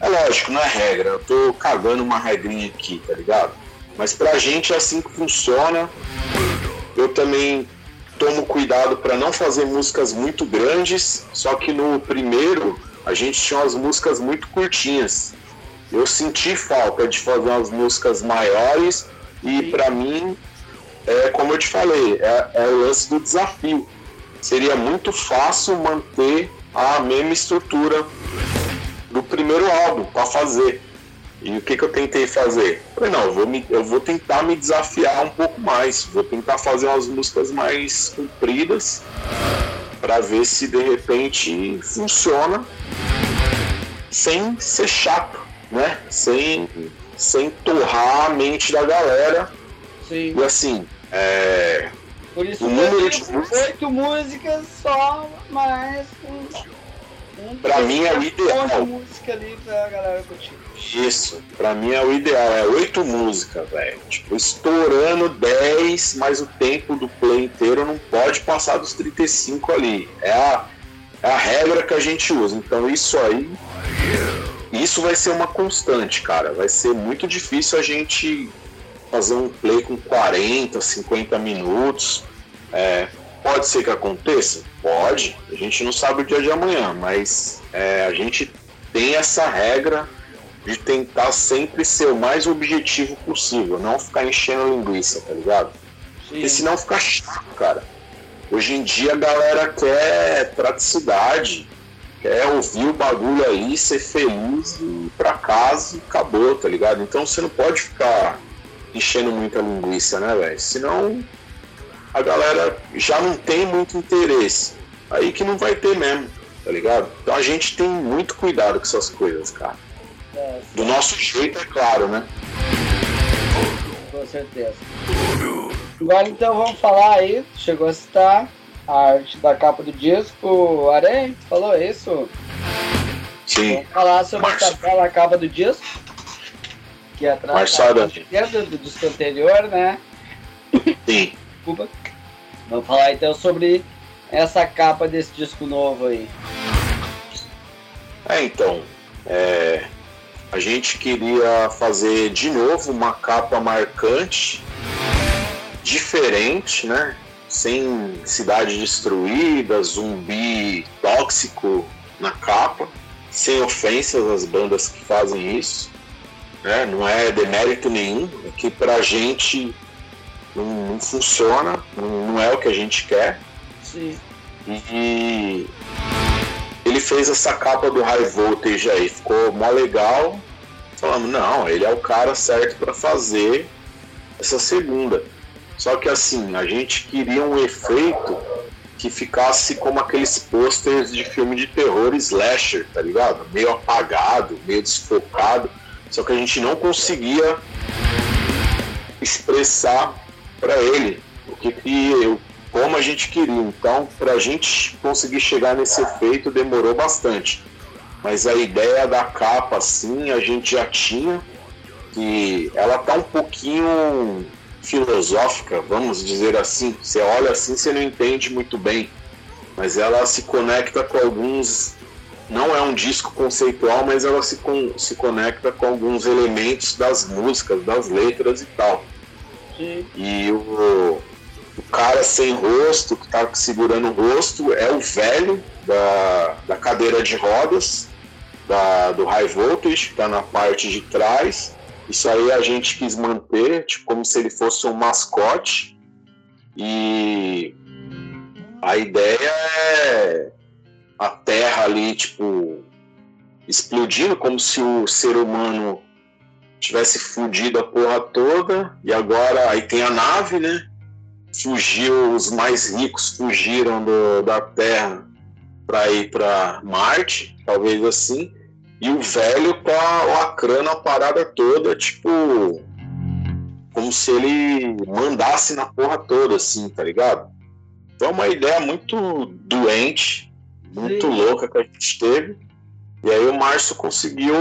é lógico, não é regra, eu tô cagando uma regrinha aqui, tá ligado? Mas pra gente é assim que funciona. Eu também tomo cuidado para não fazer músicas muito grandes, só que no primeiro a gente tinha umas músicas muito curtinhas. Eu senti falta de fazer umas músicas maiores e para mim, é como eu te falei, é, é o lance do desafio. Seria muito fácil manter a mesma estrutura do primeiro álbum para fazer. E o que, que eu tentei fazer? falei, não, eu vou, me, eu vou tentar me desafiar um pouco mais, vou tentar fazer umas músicas mais compridas para ver se de repente funciona sem ser chato, né? Sem, sem torrar a mente da galera. Sim. E assim, é, Por isso O número de oito músicas só, mas um Pra mim é o ideal. de música ali pra galera curtir. Isso, pra mim é o ideal, é oito músicas, velho. Tipo, estourando 10, mas o tempo do play inteiro não pode passar dos 35 ali. É a, é a regra que a gente usa. Então isso aí. Isso vai ser uma constante, cara. Vai ser muito difícil a gente fazer um play com 40, 50 minutos. É, pode ser que aconteça? Pode. A gente não sabe o dia de amanhã, mas é, a gente tem essa regra de tentar sempre ser o mais objetivo possível, não ficar enchendo linguiça, tá ligado? Porque senão fica chato, cara. Hoje em dia a galera quer praticidade, quer ouvir o bagulho ali, ser feliz e ir pra casa e acabou, tá ligado? Então você não pode ficar enchendo muita linguiça, né, velho? Senão a galera já não tem muito interesse. Aí que não vai ter mesmo, tá ligado? Então a gente tem muito cuidado com essas coisas, cara. É, Do nosso jeito, é claro, né? com certeza. Agora então vamos falar aí, chegou a citar a arte da capa do disco. Aranha, falou isso? Sim. Vamos falar sobre Março. essa bela capa do disco. Que é atrás Marçada. dentro do disco anterior, né? Sim. Desculpa. Vamos falar então sobre essa capa desse disco novo aí. É, então, é, a gente queria fazer de novo uma capa marcante, diferente, né? Sem cidade destruída, zumbi tóxico na capa, sem ofensas às bandas que fazem isso, né? Não é demérito nenhum, é que pra gente não, não funciona, não, não é o que a gente quer. Sim. E ele fez essa capa do High Voltage aí, ficou mó legal. Falando, não, ele é o cara certo para fazer essa segunda. Só que assim, a gente queria um efeito que ficasse como aqueles posters de filme de terror slasher, tá ligado? Meio apagado, meio desfocado. Só que a gente não conseguia expressar para ele o que, que eu, como a gente queria. Então, para a gente conseguir chegar nesse efeito demorou bastante. Mas a ideia da capa, assim, a gente já tinha. Que ela tá um pouquinho filosófica, vamos dizer assim. Você olha assim, você não entende muito bem. Mas ela se conecta com alguns. Não é um disco conceitual, mas ela se, con se conecta com alguns elementos das músicas, das letras e tal. Sim. E o, o cara sem rosto, que tá segurando o rosto, é o velho da, da cadeira de rodas, da, do High Voltage, que tá na parte de trás. Isso aí a gente quis manter, tipo, como se ele fosse um mascote. E a ideia é a Terra ali, tipo, explodindo, como se o ser humano tivesse fudido a porra toda. E agora aí tem a nave, né? Fugiu, os mais ricos fugiram do, da Terra para ir para Marte, talvez assim. E o velho tá lacrando a parada toda, tipo. Como se ele mandasse na porra toda, assim, tá ligado? Então é uma ideia muito doente, muito Sim. louca que a gente teve. E aí o Márcio conseguiu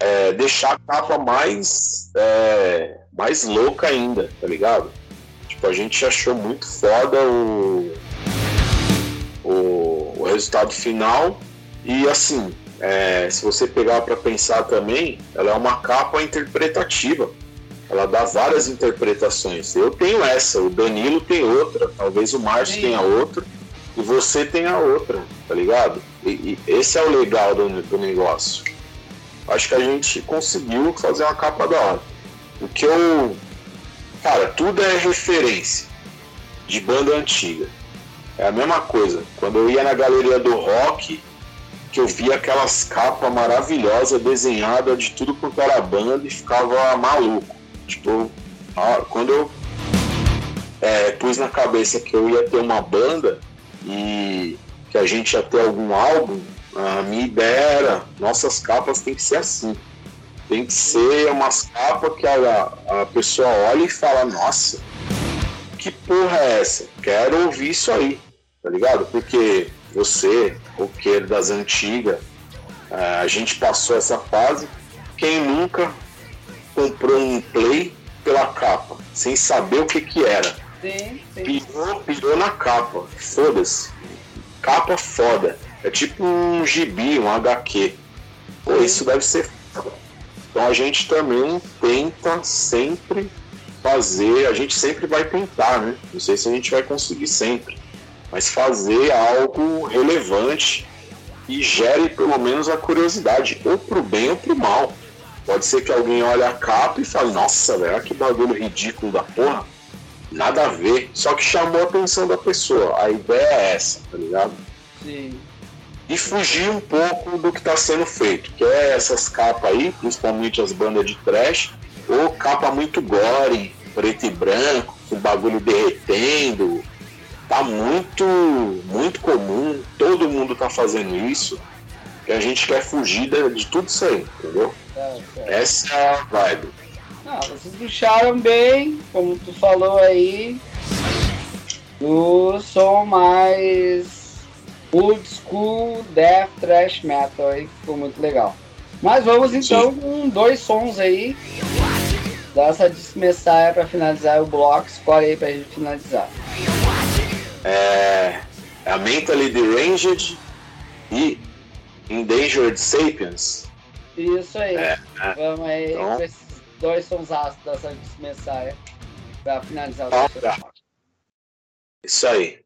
é, deixar a capa mais, é, mais louca ainda, tá ligado? Tipo, a gente achou muito foda o, o, o resultado final. E assim, é, se você pegar para pensar também, ela é uma capa interpretativa. ela dá várias interpretações. Eu tenho essa, o Danilo tem outra, talvez o Márcio tenha outra, e você tenha outra, tá ligado? E, e esse é o legal do, do negócio. Acho que a gente conseguiu fazer uma capa da hora. O que eu. Cara, tudo é referência de banda antiga. É a mesma coisa. Quando eu ia na galeria do rock, que eu via aquelas capas maravilhosas desenhadas de tudo quanto era banda e ficava maluco. Tipo, quando eu é, pus na cabeça que eu ia ter uma banda e que a gente ia ter algum álbum, a minha ideia era, nossas capas tem que ser assim. Tem que ser umas capas que a, a pessoa olha e fala, nossa, que porra é essa? Quero ouvir isso aí, tá ligado? Porque você, roqueiro das antigas, é, a gente passou essa fase. Quem nunca comprou um play pela capa, sem saber o que que era? Sim, sim. Pirou, pirou na capa. Foda-se. Capa foda. É tipo um gibi, um HQ. Pô, isso deve ser foda. Então a gente também tenta sempre fazer, a gente sempre vai tentar, né? Não sei se a gente vai conseguir sempre mas fazer algo relevante e gere pelo menos a curiosidade, ou pro bem ou pro mal. Pode ser que alguém olhe a capa e fale, nossa, velho, que bagulho ridículo da porra. Nada a ver. Só que chamou a atenção da pessoa. A ideia é essa, tá ligado? Sim. E fugir um pouco do que está sendo feito, que é essas capas aí, principalmente as bandas de trash, ou capa muito gore, preto e branco, com bagulho derretendo, tá muito, muito comum, todo mundo tá fazendo isso, que a gente quer fugir de, de tudo isso aí, entendeu? É, é. Essa é a vibe. Ah, vocês puxaram bem, como tu falou aí, do som mais old school death thrash metal aí, ficou muito legal. Mas vamos então Sim. com dois sons aí dessa dismessaia para finalizar o bloco, escolhe aí pra gente finalizar é, a Mentally Deranged e Endangered Sapiens. Isso aí. É, é. Vamos aí então, com esses dois sons dessa mensagens para finalizar o então, Isso aí.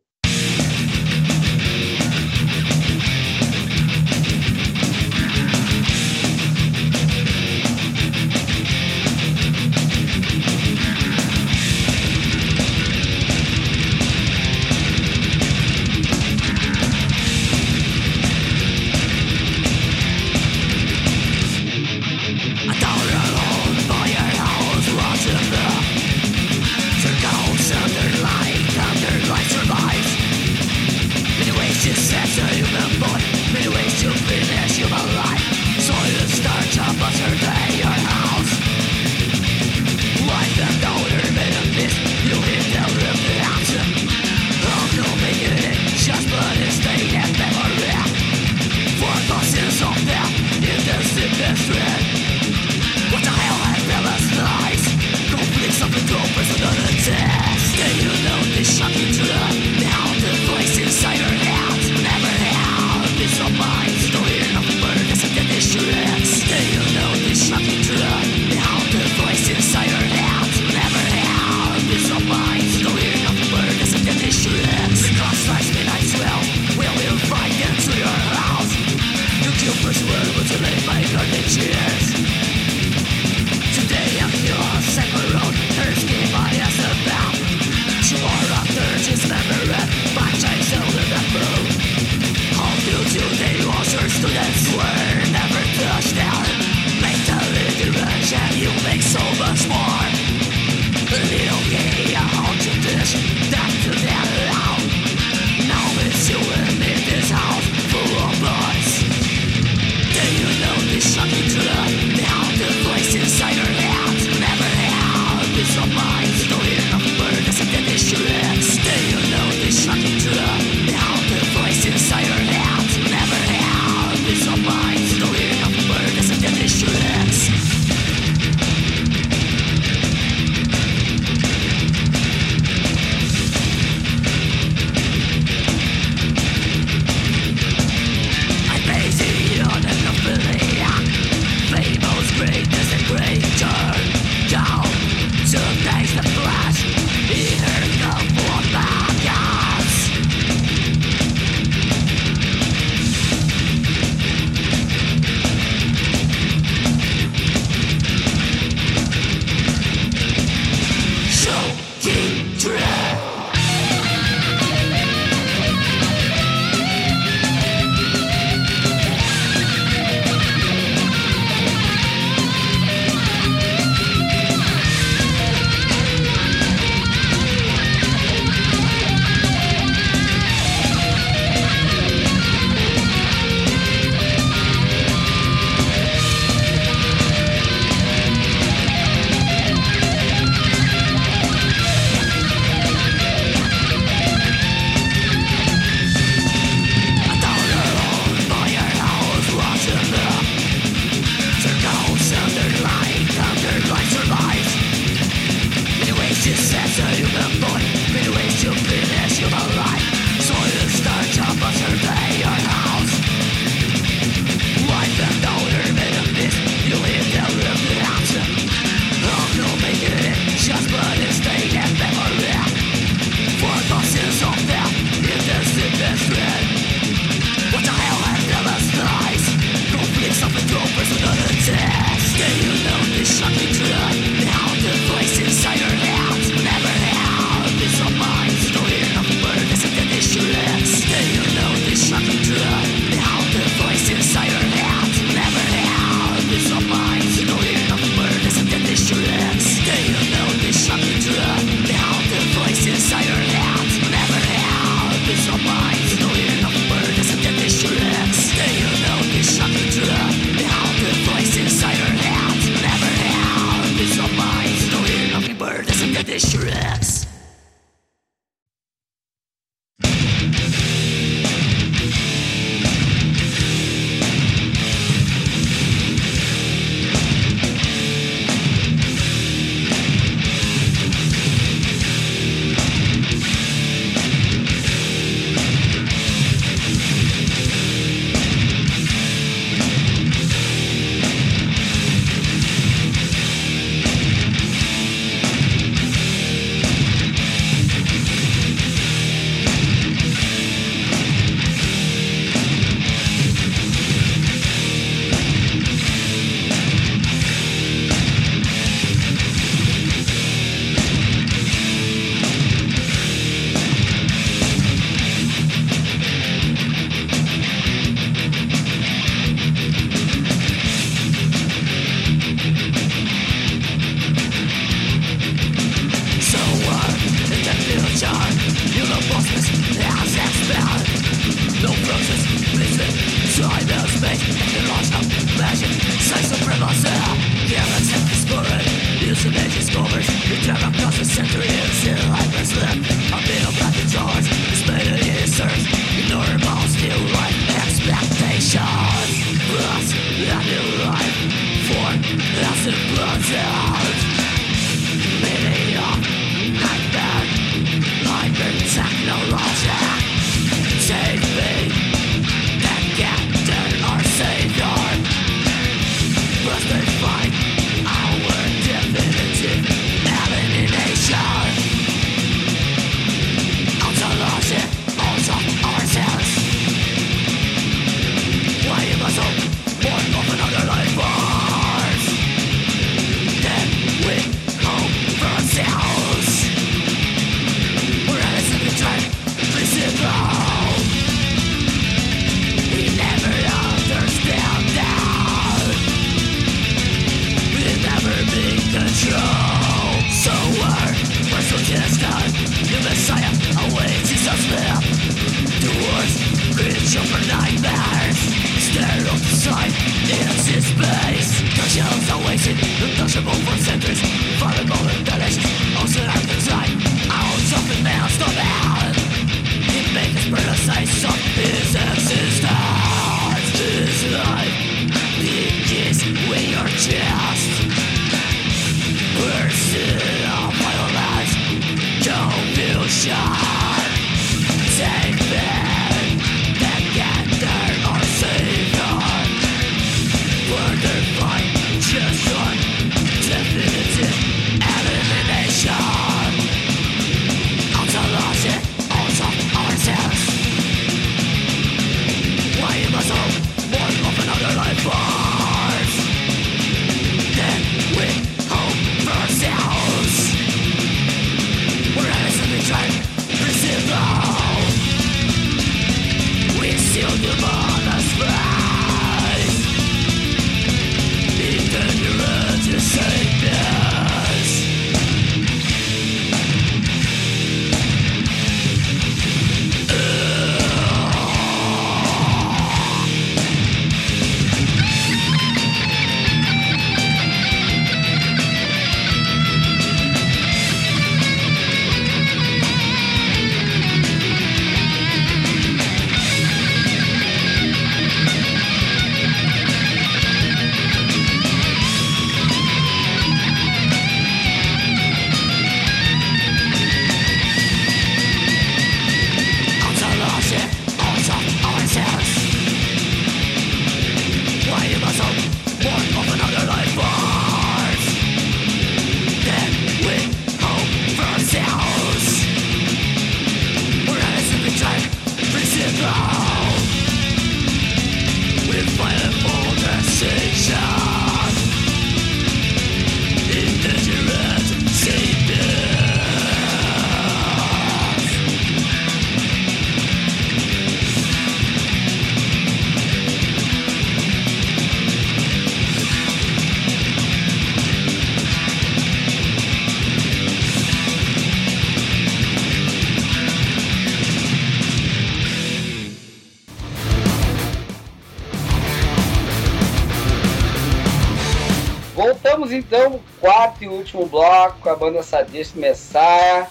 Então quarto e último bloco a banda Sadist Messiah.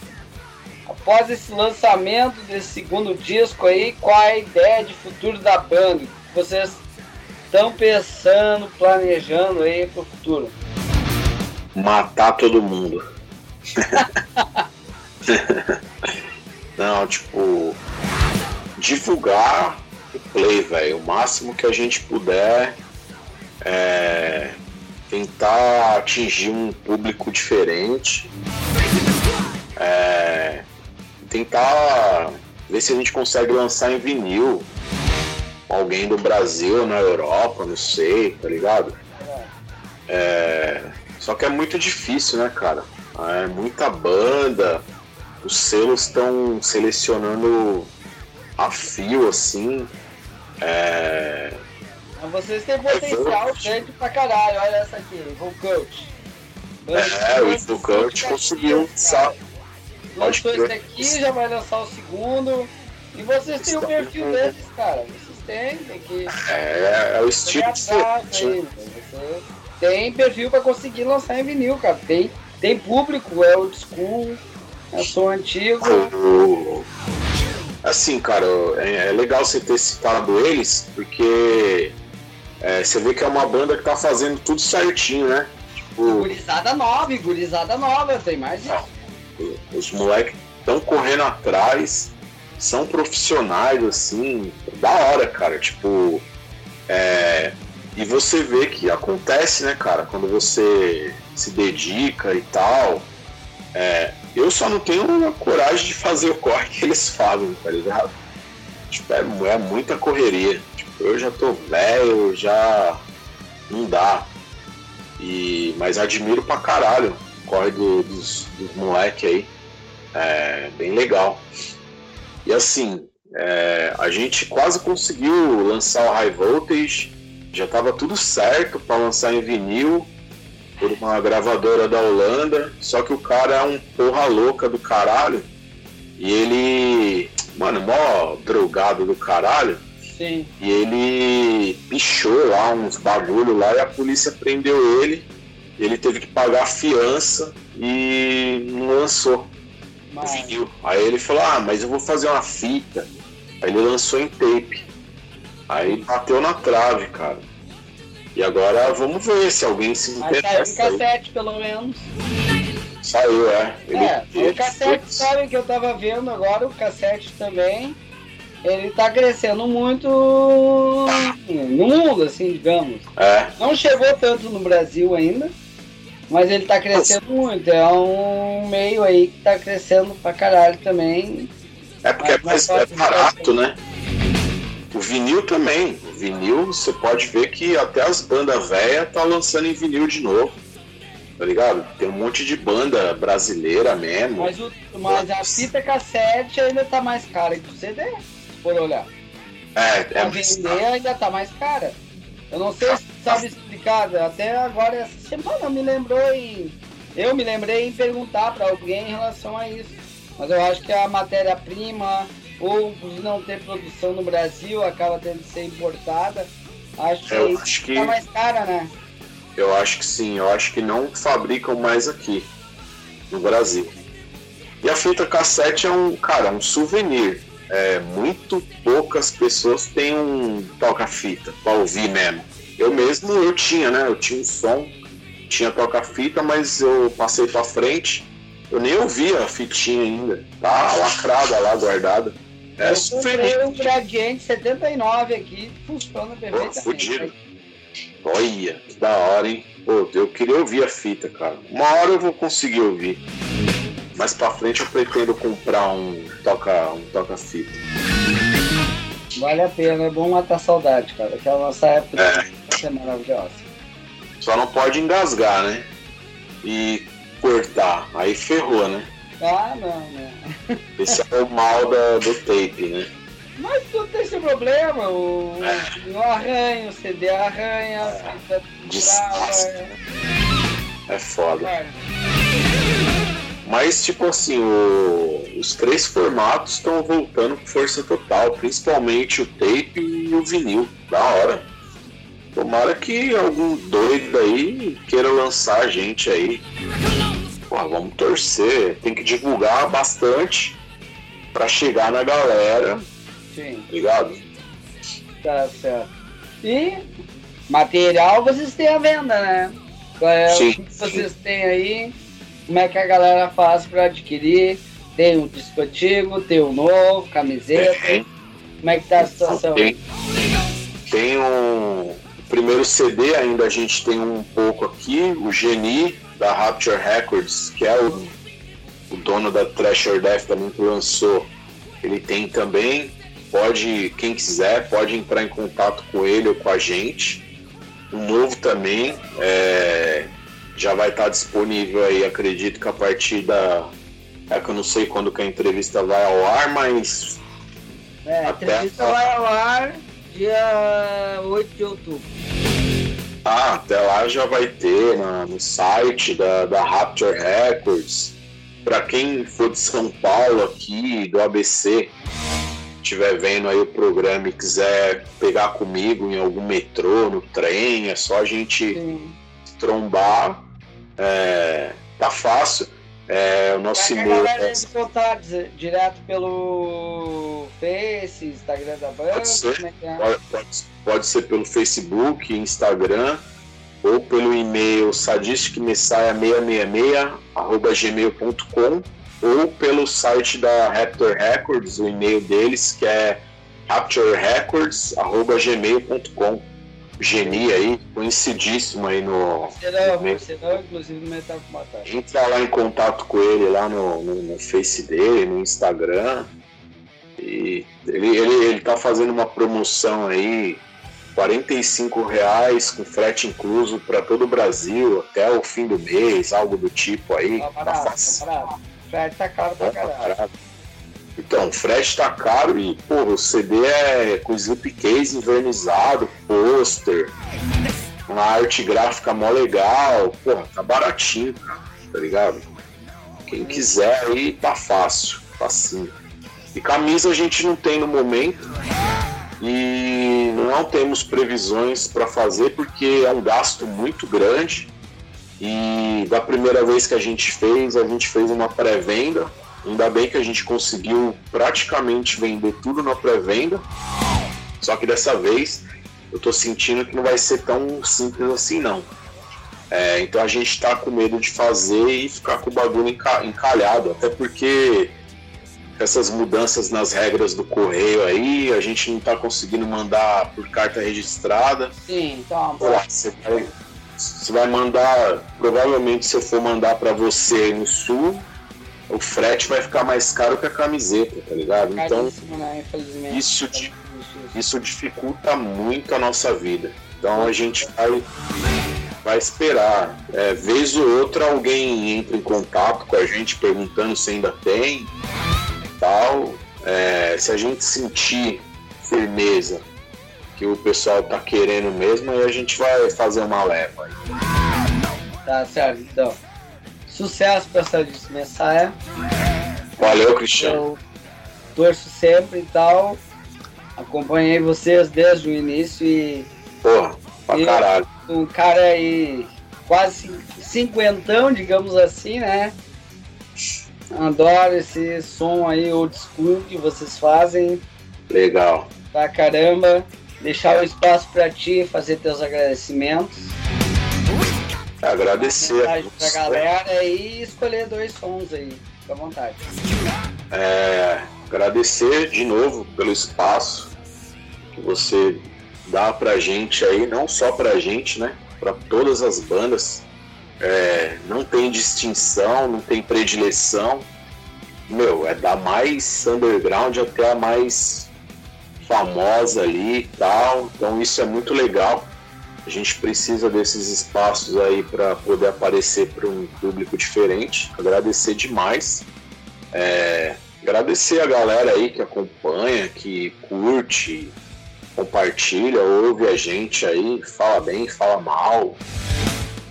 Após esse lançamento desse segundo disco aí, qual é a ideia de futuro da banda? O que vocês estão pensando, planejando aí pro futuro? Matar todo mundo. Não, tipo, divulgar o play, velho, o máximo que a gente puder. É, tentar atingir um público diferente, é, tentar ver se a gente consegue lançar em vinil alguém do Brasil na Europa, não sei, tá ligado? É, só que é muito difícil, né, cara? É muita banda, os selos estão selecionando a fio assim. É, vocês têm potencial grande pra caralho. Olha essa aqui, Coach. É, o Coach conseguiu. Lançou esse aqui, já vai lançar o segundo. E vocês têm o perfil desses, cara. Vocês têm, tem que. É, é o estilo diferente. Aí, tem perfil para conseguir lançar em vinil, cara. Tem, tem público, é old school, é som antigo. Assim, cara, é, é legal você ter citado eles, porque é, você vê que é uma banda que tá fazendo tudo certinho, né? Tipo, gurizada nova, gurizada nova, tem mais isso. Os moleques estão correndo atrás, são profissionais, assim, da hora, cara. Tipo, é, e você vê que acontece, né, cara, quando você se dedica e tal. É, eu só não tenho a coragem de fazer o corre que eles fazem, tá ligado? Tipo, é, é muita correria. Tipo, eu já tô velho, já não dá. E, mas admiro pra caralho o corre do, dos, dos moleques aí. É bem legal. E assim, é, a gente quase conseguiu lançar o High Voltage, já estava tudo certo para lançar em vinil por uma gravadora da Holanda, só que o cara é um porra louca do caralho e ele, mano, mó drogado do caralho. Sim. E ele pichou lá uns bagulho lá e a polícia prendeu ele. Ele teve que pagar a fiança e não lançou mas... vinil. Aí ele falou: Ah, mas eu vou fazer uma fita. Aí ele lançou em tape. Aí bateu na trave, cara. E agora vamos ver se alguém se interessa. Saiu em cassete, pelo menos. Saiu, é. Ele, é, o cassete, sabe que eu tava vendo agora, o cassete também. Ele tá crescendo muito no mundo, assim, digamos. É. Não chegou tanto no Brasil ainda. Mas ele tá crescendo muito, é um meio aí que tá crescendo pra caralho também. É porque é, mais, é barato, né? O vinil também. O vinil, você pode ver que até as bandas velhas tá lançando em vinil de novo. Tá ligado? Tem um monte de banda brasileira mesmo. Mas, o, mas a fita cassete ainda tá mais cara que o CD, se for olhar. É, é pra vender ainda tá mais cara. Eu não sei se sabe explicar, até agora essa semana me lembrou em. Eu me lembrei em perguntar para alguém em relação a isso. Mas eu acho que a matéria-prima, ou por não ter produção no Brasil, acaba tendo que ser importada. Acho que, acho que tá mais cara, né? Eu acho que sim, eu acho que não fabricam mais aqui no Brasil. E a fita cassete é um, cara, um souvenir é, muito poucas pessoas têm um toca-fita para ouvir mesmo. Eu mesmo eu tinha, né? Eu tinha um som, tinha toca-fita, mas eu passei para frente. Eu nem ouvia a fitinha ainda. Tá lacrada lá, guardada. É eu comprei um Gradiente 79 aqui, funciona perfeitamente. Fudido. Olha, que da hora, hein? Pô, eu queria ouvir a fita, cara. Uma hora eu vou conseguir ouvir. Mais pra frente eu pretendo comprar um toca um toca fita. Vale a pena, é bom matar saudade, cara. Aquela nossa época é. é maravilhosa. Só não pode engasgar, né? E cortar. Aí ferrou, né? Ah, não, né? Esse é o mal da, do tape, né? Mas tudo tem esse problema. O, é. o arranha, o CD arranha, é. a fita trava. É foda. É. Mas, tipo assim, o, os três formatos estão voltando com força total, principalmente o tape e o vinil. Da hora. Tomara que algum doido aí queira lançar a gente aí. Pô, vamos torcer. Tem que divulgar bastante para chegar na galera. Sim. Ligado? Tá certo. E material vocês têm à venda, né? É, sim, o que vocês sim. têm aí? como é que a galera faz para adquirir. Tem o disco antigo, tem o novo, camiseta. Tem. Como é que tá a situação? Tem, tem um primeiro CD, ainda a gente tem um pouco aqui, o Geni da Rapture Records, que é o, o dono da Treasure Death também que lançou. Ele tem também. Pode, quem quiser, pode entrar em contato com ele ou com a gente. O novo também, é, já vai estar disponível aí, acredito que a partir da. É que eu não sei quando que a entrevista vai ao ar, mas. É, a entrevista a... vai ao ar dia 8 de outubro. Ah, até lá já vai ter na, no site da, da Rapture Records. Para quem for de São Paulo aqui, do ABC, estiver vendo aí o programa e quiser pegar comigo em algum metrô, no trem, é só a gente. Sim trombar, é, tá fácil. É, o nosso e-mail. É... contar direto pelo Face, Instagram da? Pode ser, é é? pode, pode, pode, ser pelo Facebook, Instagram, ou pelo e-mail sadisticmessiah666 ou pelo site da Raptor Records, o e-mail deles que é raptorrecords.gmail.com Geni aí, conhecidíssimo aí no. Será, no será inclusive no Metal Batalha. Entra lá em contato com ele lá no, no, no Face dele, no Instagram. E ele, ele, ele tá fazendo uma promoção aí, 45 reais com frete incluso para todo o Brasil até o fim do mês, algo do tipo aí. Tá barato, tá fácil. Tá barato. Frete tá caro pra caralho. Então, o frete tá caro e, pô, o CD é com slipcase invernizado, pôster, uma arte gráfica mó legal, porra, tá baratinho, cara, tá ligado? Quem quiser aí tá fácil, facinho. E camisa a gente não tem no momento e não temos previsões para fazer porque é um gasto muito grande. E da primeira vez que a gente fez, a gente fez uma pré-venda Ainda bem que a gente conseguiu praticamente vender tudo na pré-venda. Só que dessa vez eu tô sentindo que não vai ser tão simples assim não. É, então a gente está com medo de fazer e ficar com o bagulho encalhado, até porque essas mudanças nas regras do correio aí, a gente não está conseguindo mandar por carta registrada. Sim, então. você, vai, você vai mandar, provavelmente se eu for mandar para você no sul, o frete vai ficar mais caro que a camiseta, tá ligado? Então, né? isso, isso dificulta muito a nossa vida. Então a gente vai, vai esperar. É, vez ou outra alguém entra em contato com a gente perguntando se ainda tem tal. É, se a gente sentir firmeza que o pessoal tá querendo mesmo, aí a gente vai fazer uma leva. Tá certo, então. Sucesso para essa Messiah. Valeu, Cristiano. Eu torço sempre e tal. Acompanhei vocês desde o início e. Porra, pra caralho. Um cara aí quase cinquentão, digamos assim, né? Adoro esse som aí old school que vocês fazem. Legal. Pra caramba. Deixar o espaço para ti fazer teus agradecimentos. Agradecer. Pra galera e escolher dois sons aí, fica à vontade. É, agradecer de novo pelo espaço que você dá pra gente aí, não só pra gente, né? Pra todas as bandas. É, não tem distinção, não tem predileção. Meu, é da mais underground até a mais famosa ali e tal. Então isso é muito legal. A gente precisa desses espaços aí para poder aparecer para um público diferente. Agradecer demais. É, agradecer a galera aí que acompanha, que curte, compartilha, ouve a gente aí, fala bem, fala mal.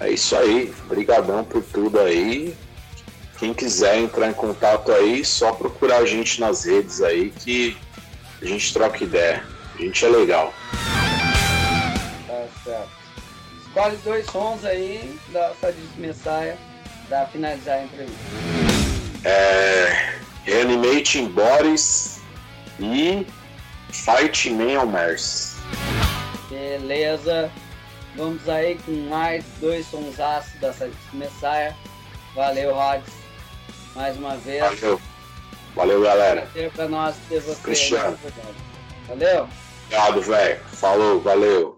É isso aí. Obrigadão por tudo aí. Quem quiser entrar em contato aí, só procurar a gente nas redes aí que a gente troca ideia. A gente é legal certo. Escolhe dois sons aí da Sadismo Messiah para finalizar a entrevista. É, Reanimating Bodies e Fight Man on Mars. Beleza. Vamos aí com mais dois sons ácidos da Sadismo Messiah. Valeu, Rods. Mais uma vez. Valeu. Valeu, galera. Prazer pra nós ter você. Cristiano. Valeu. Obrigado, velho. Falou, valeu.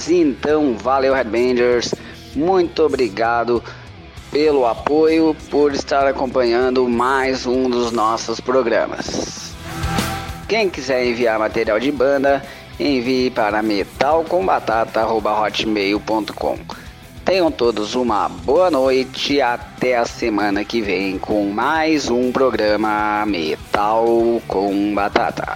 Mas então, valeu Headbangers, muito obrigado pelo apoio, por estar acompanhando mais um dos nossos programas. Quem quiser enviar material de banda, envie para metalcombatata.hotmail.com. Tenham todos uma boa noite e até a semana que vem com mais um programa Metal com Batata.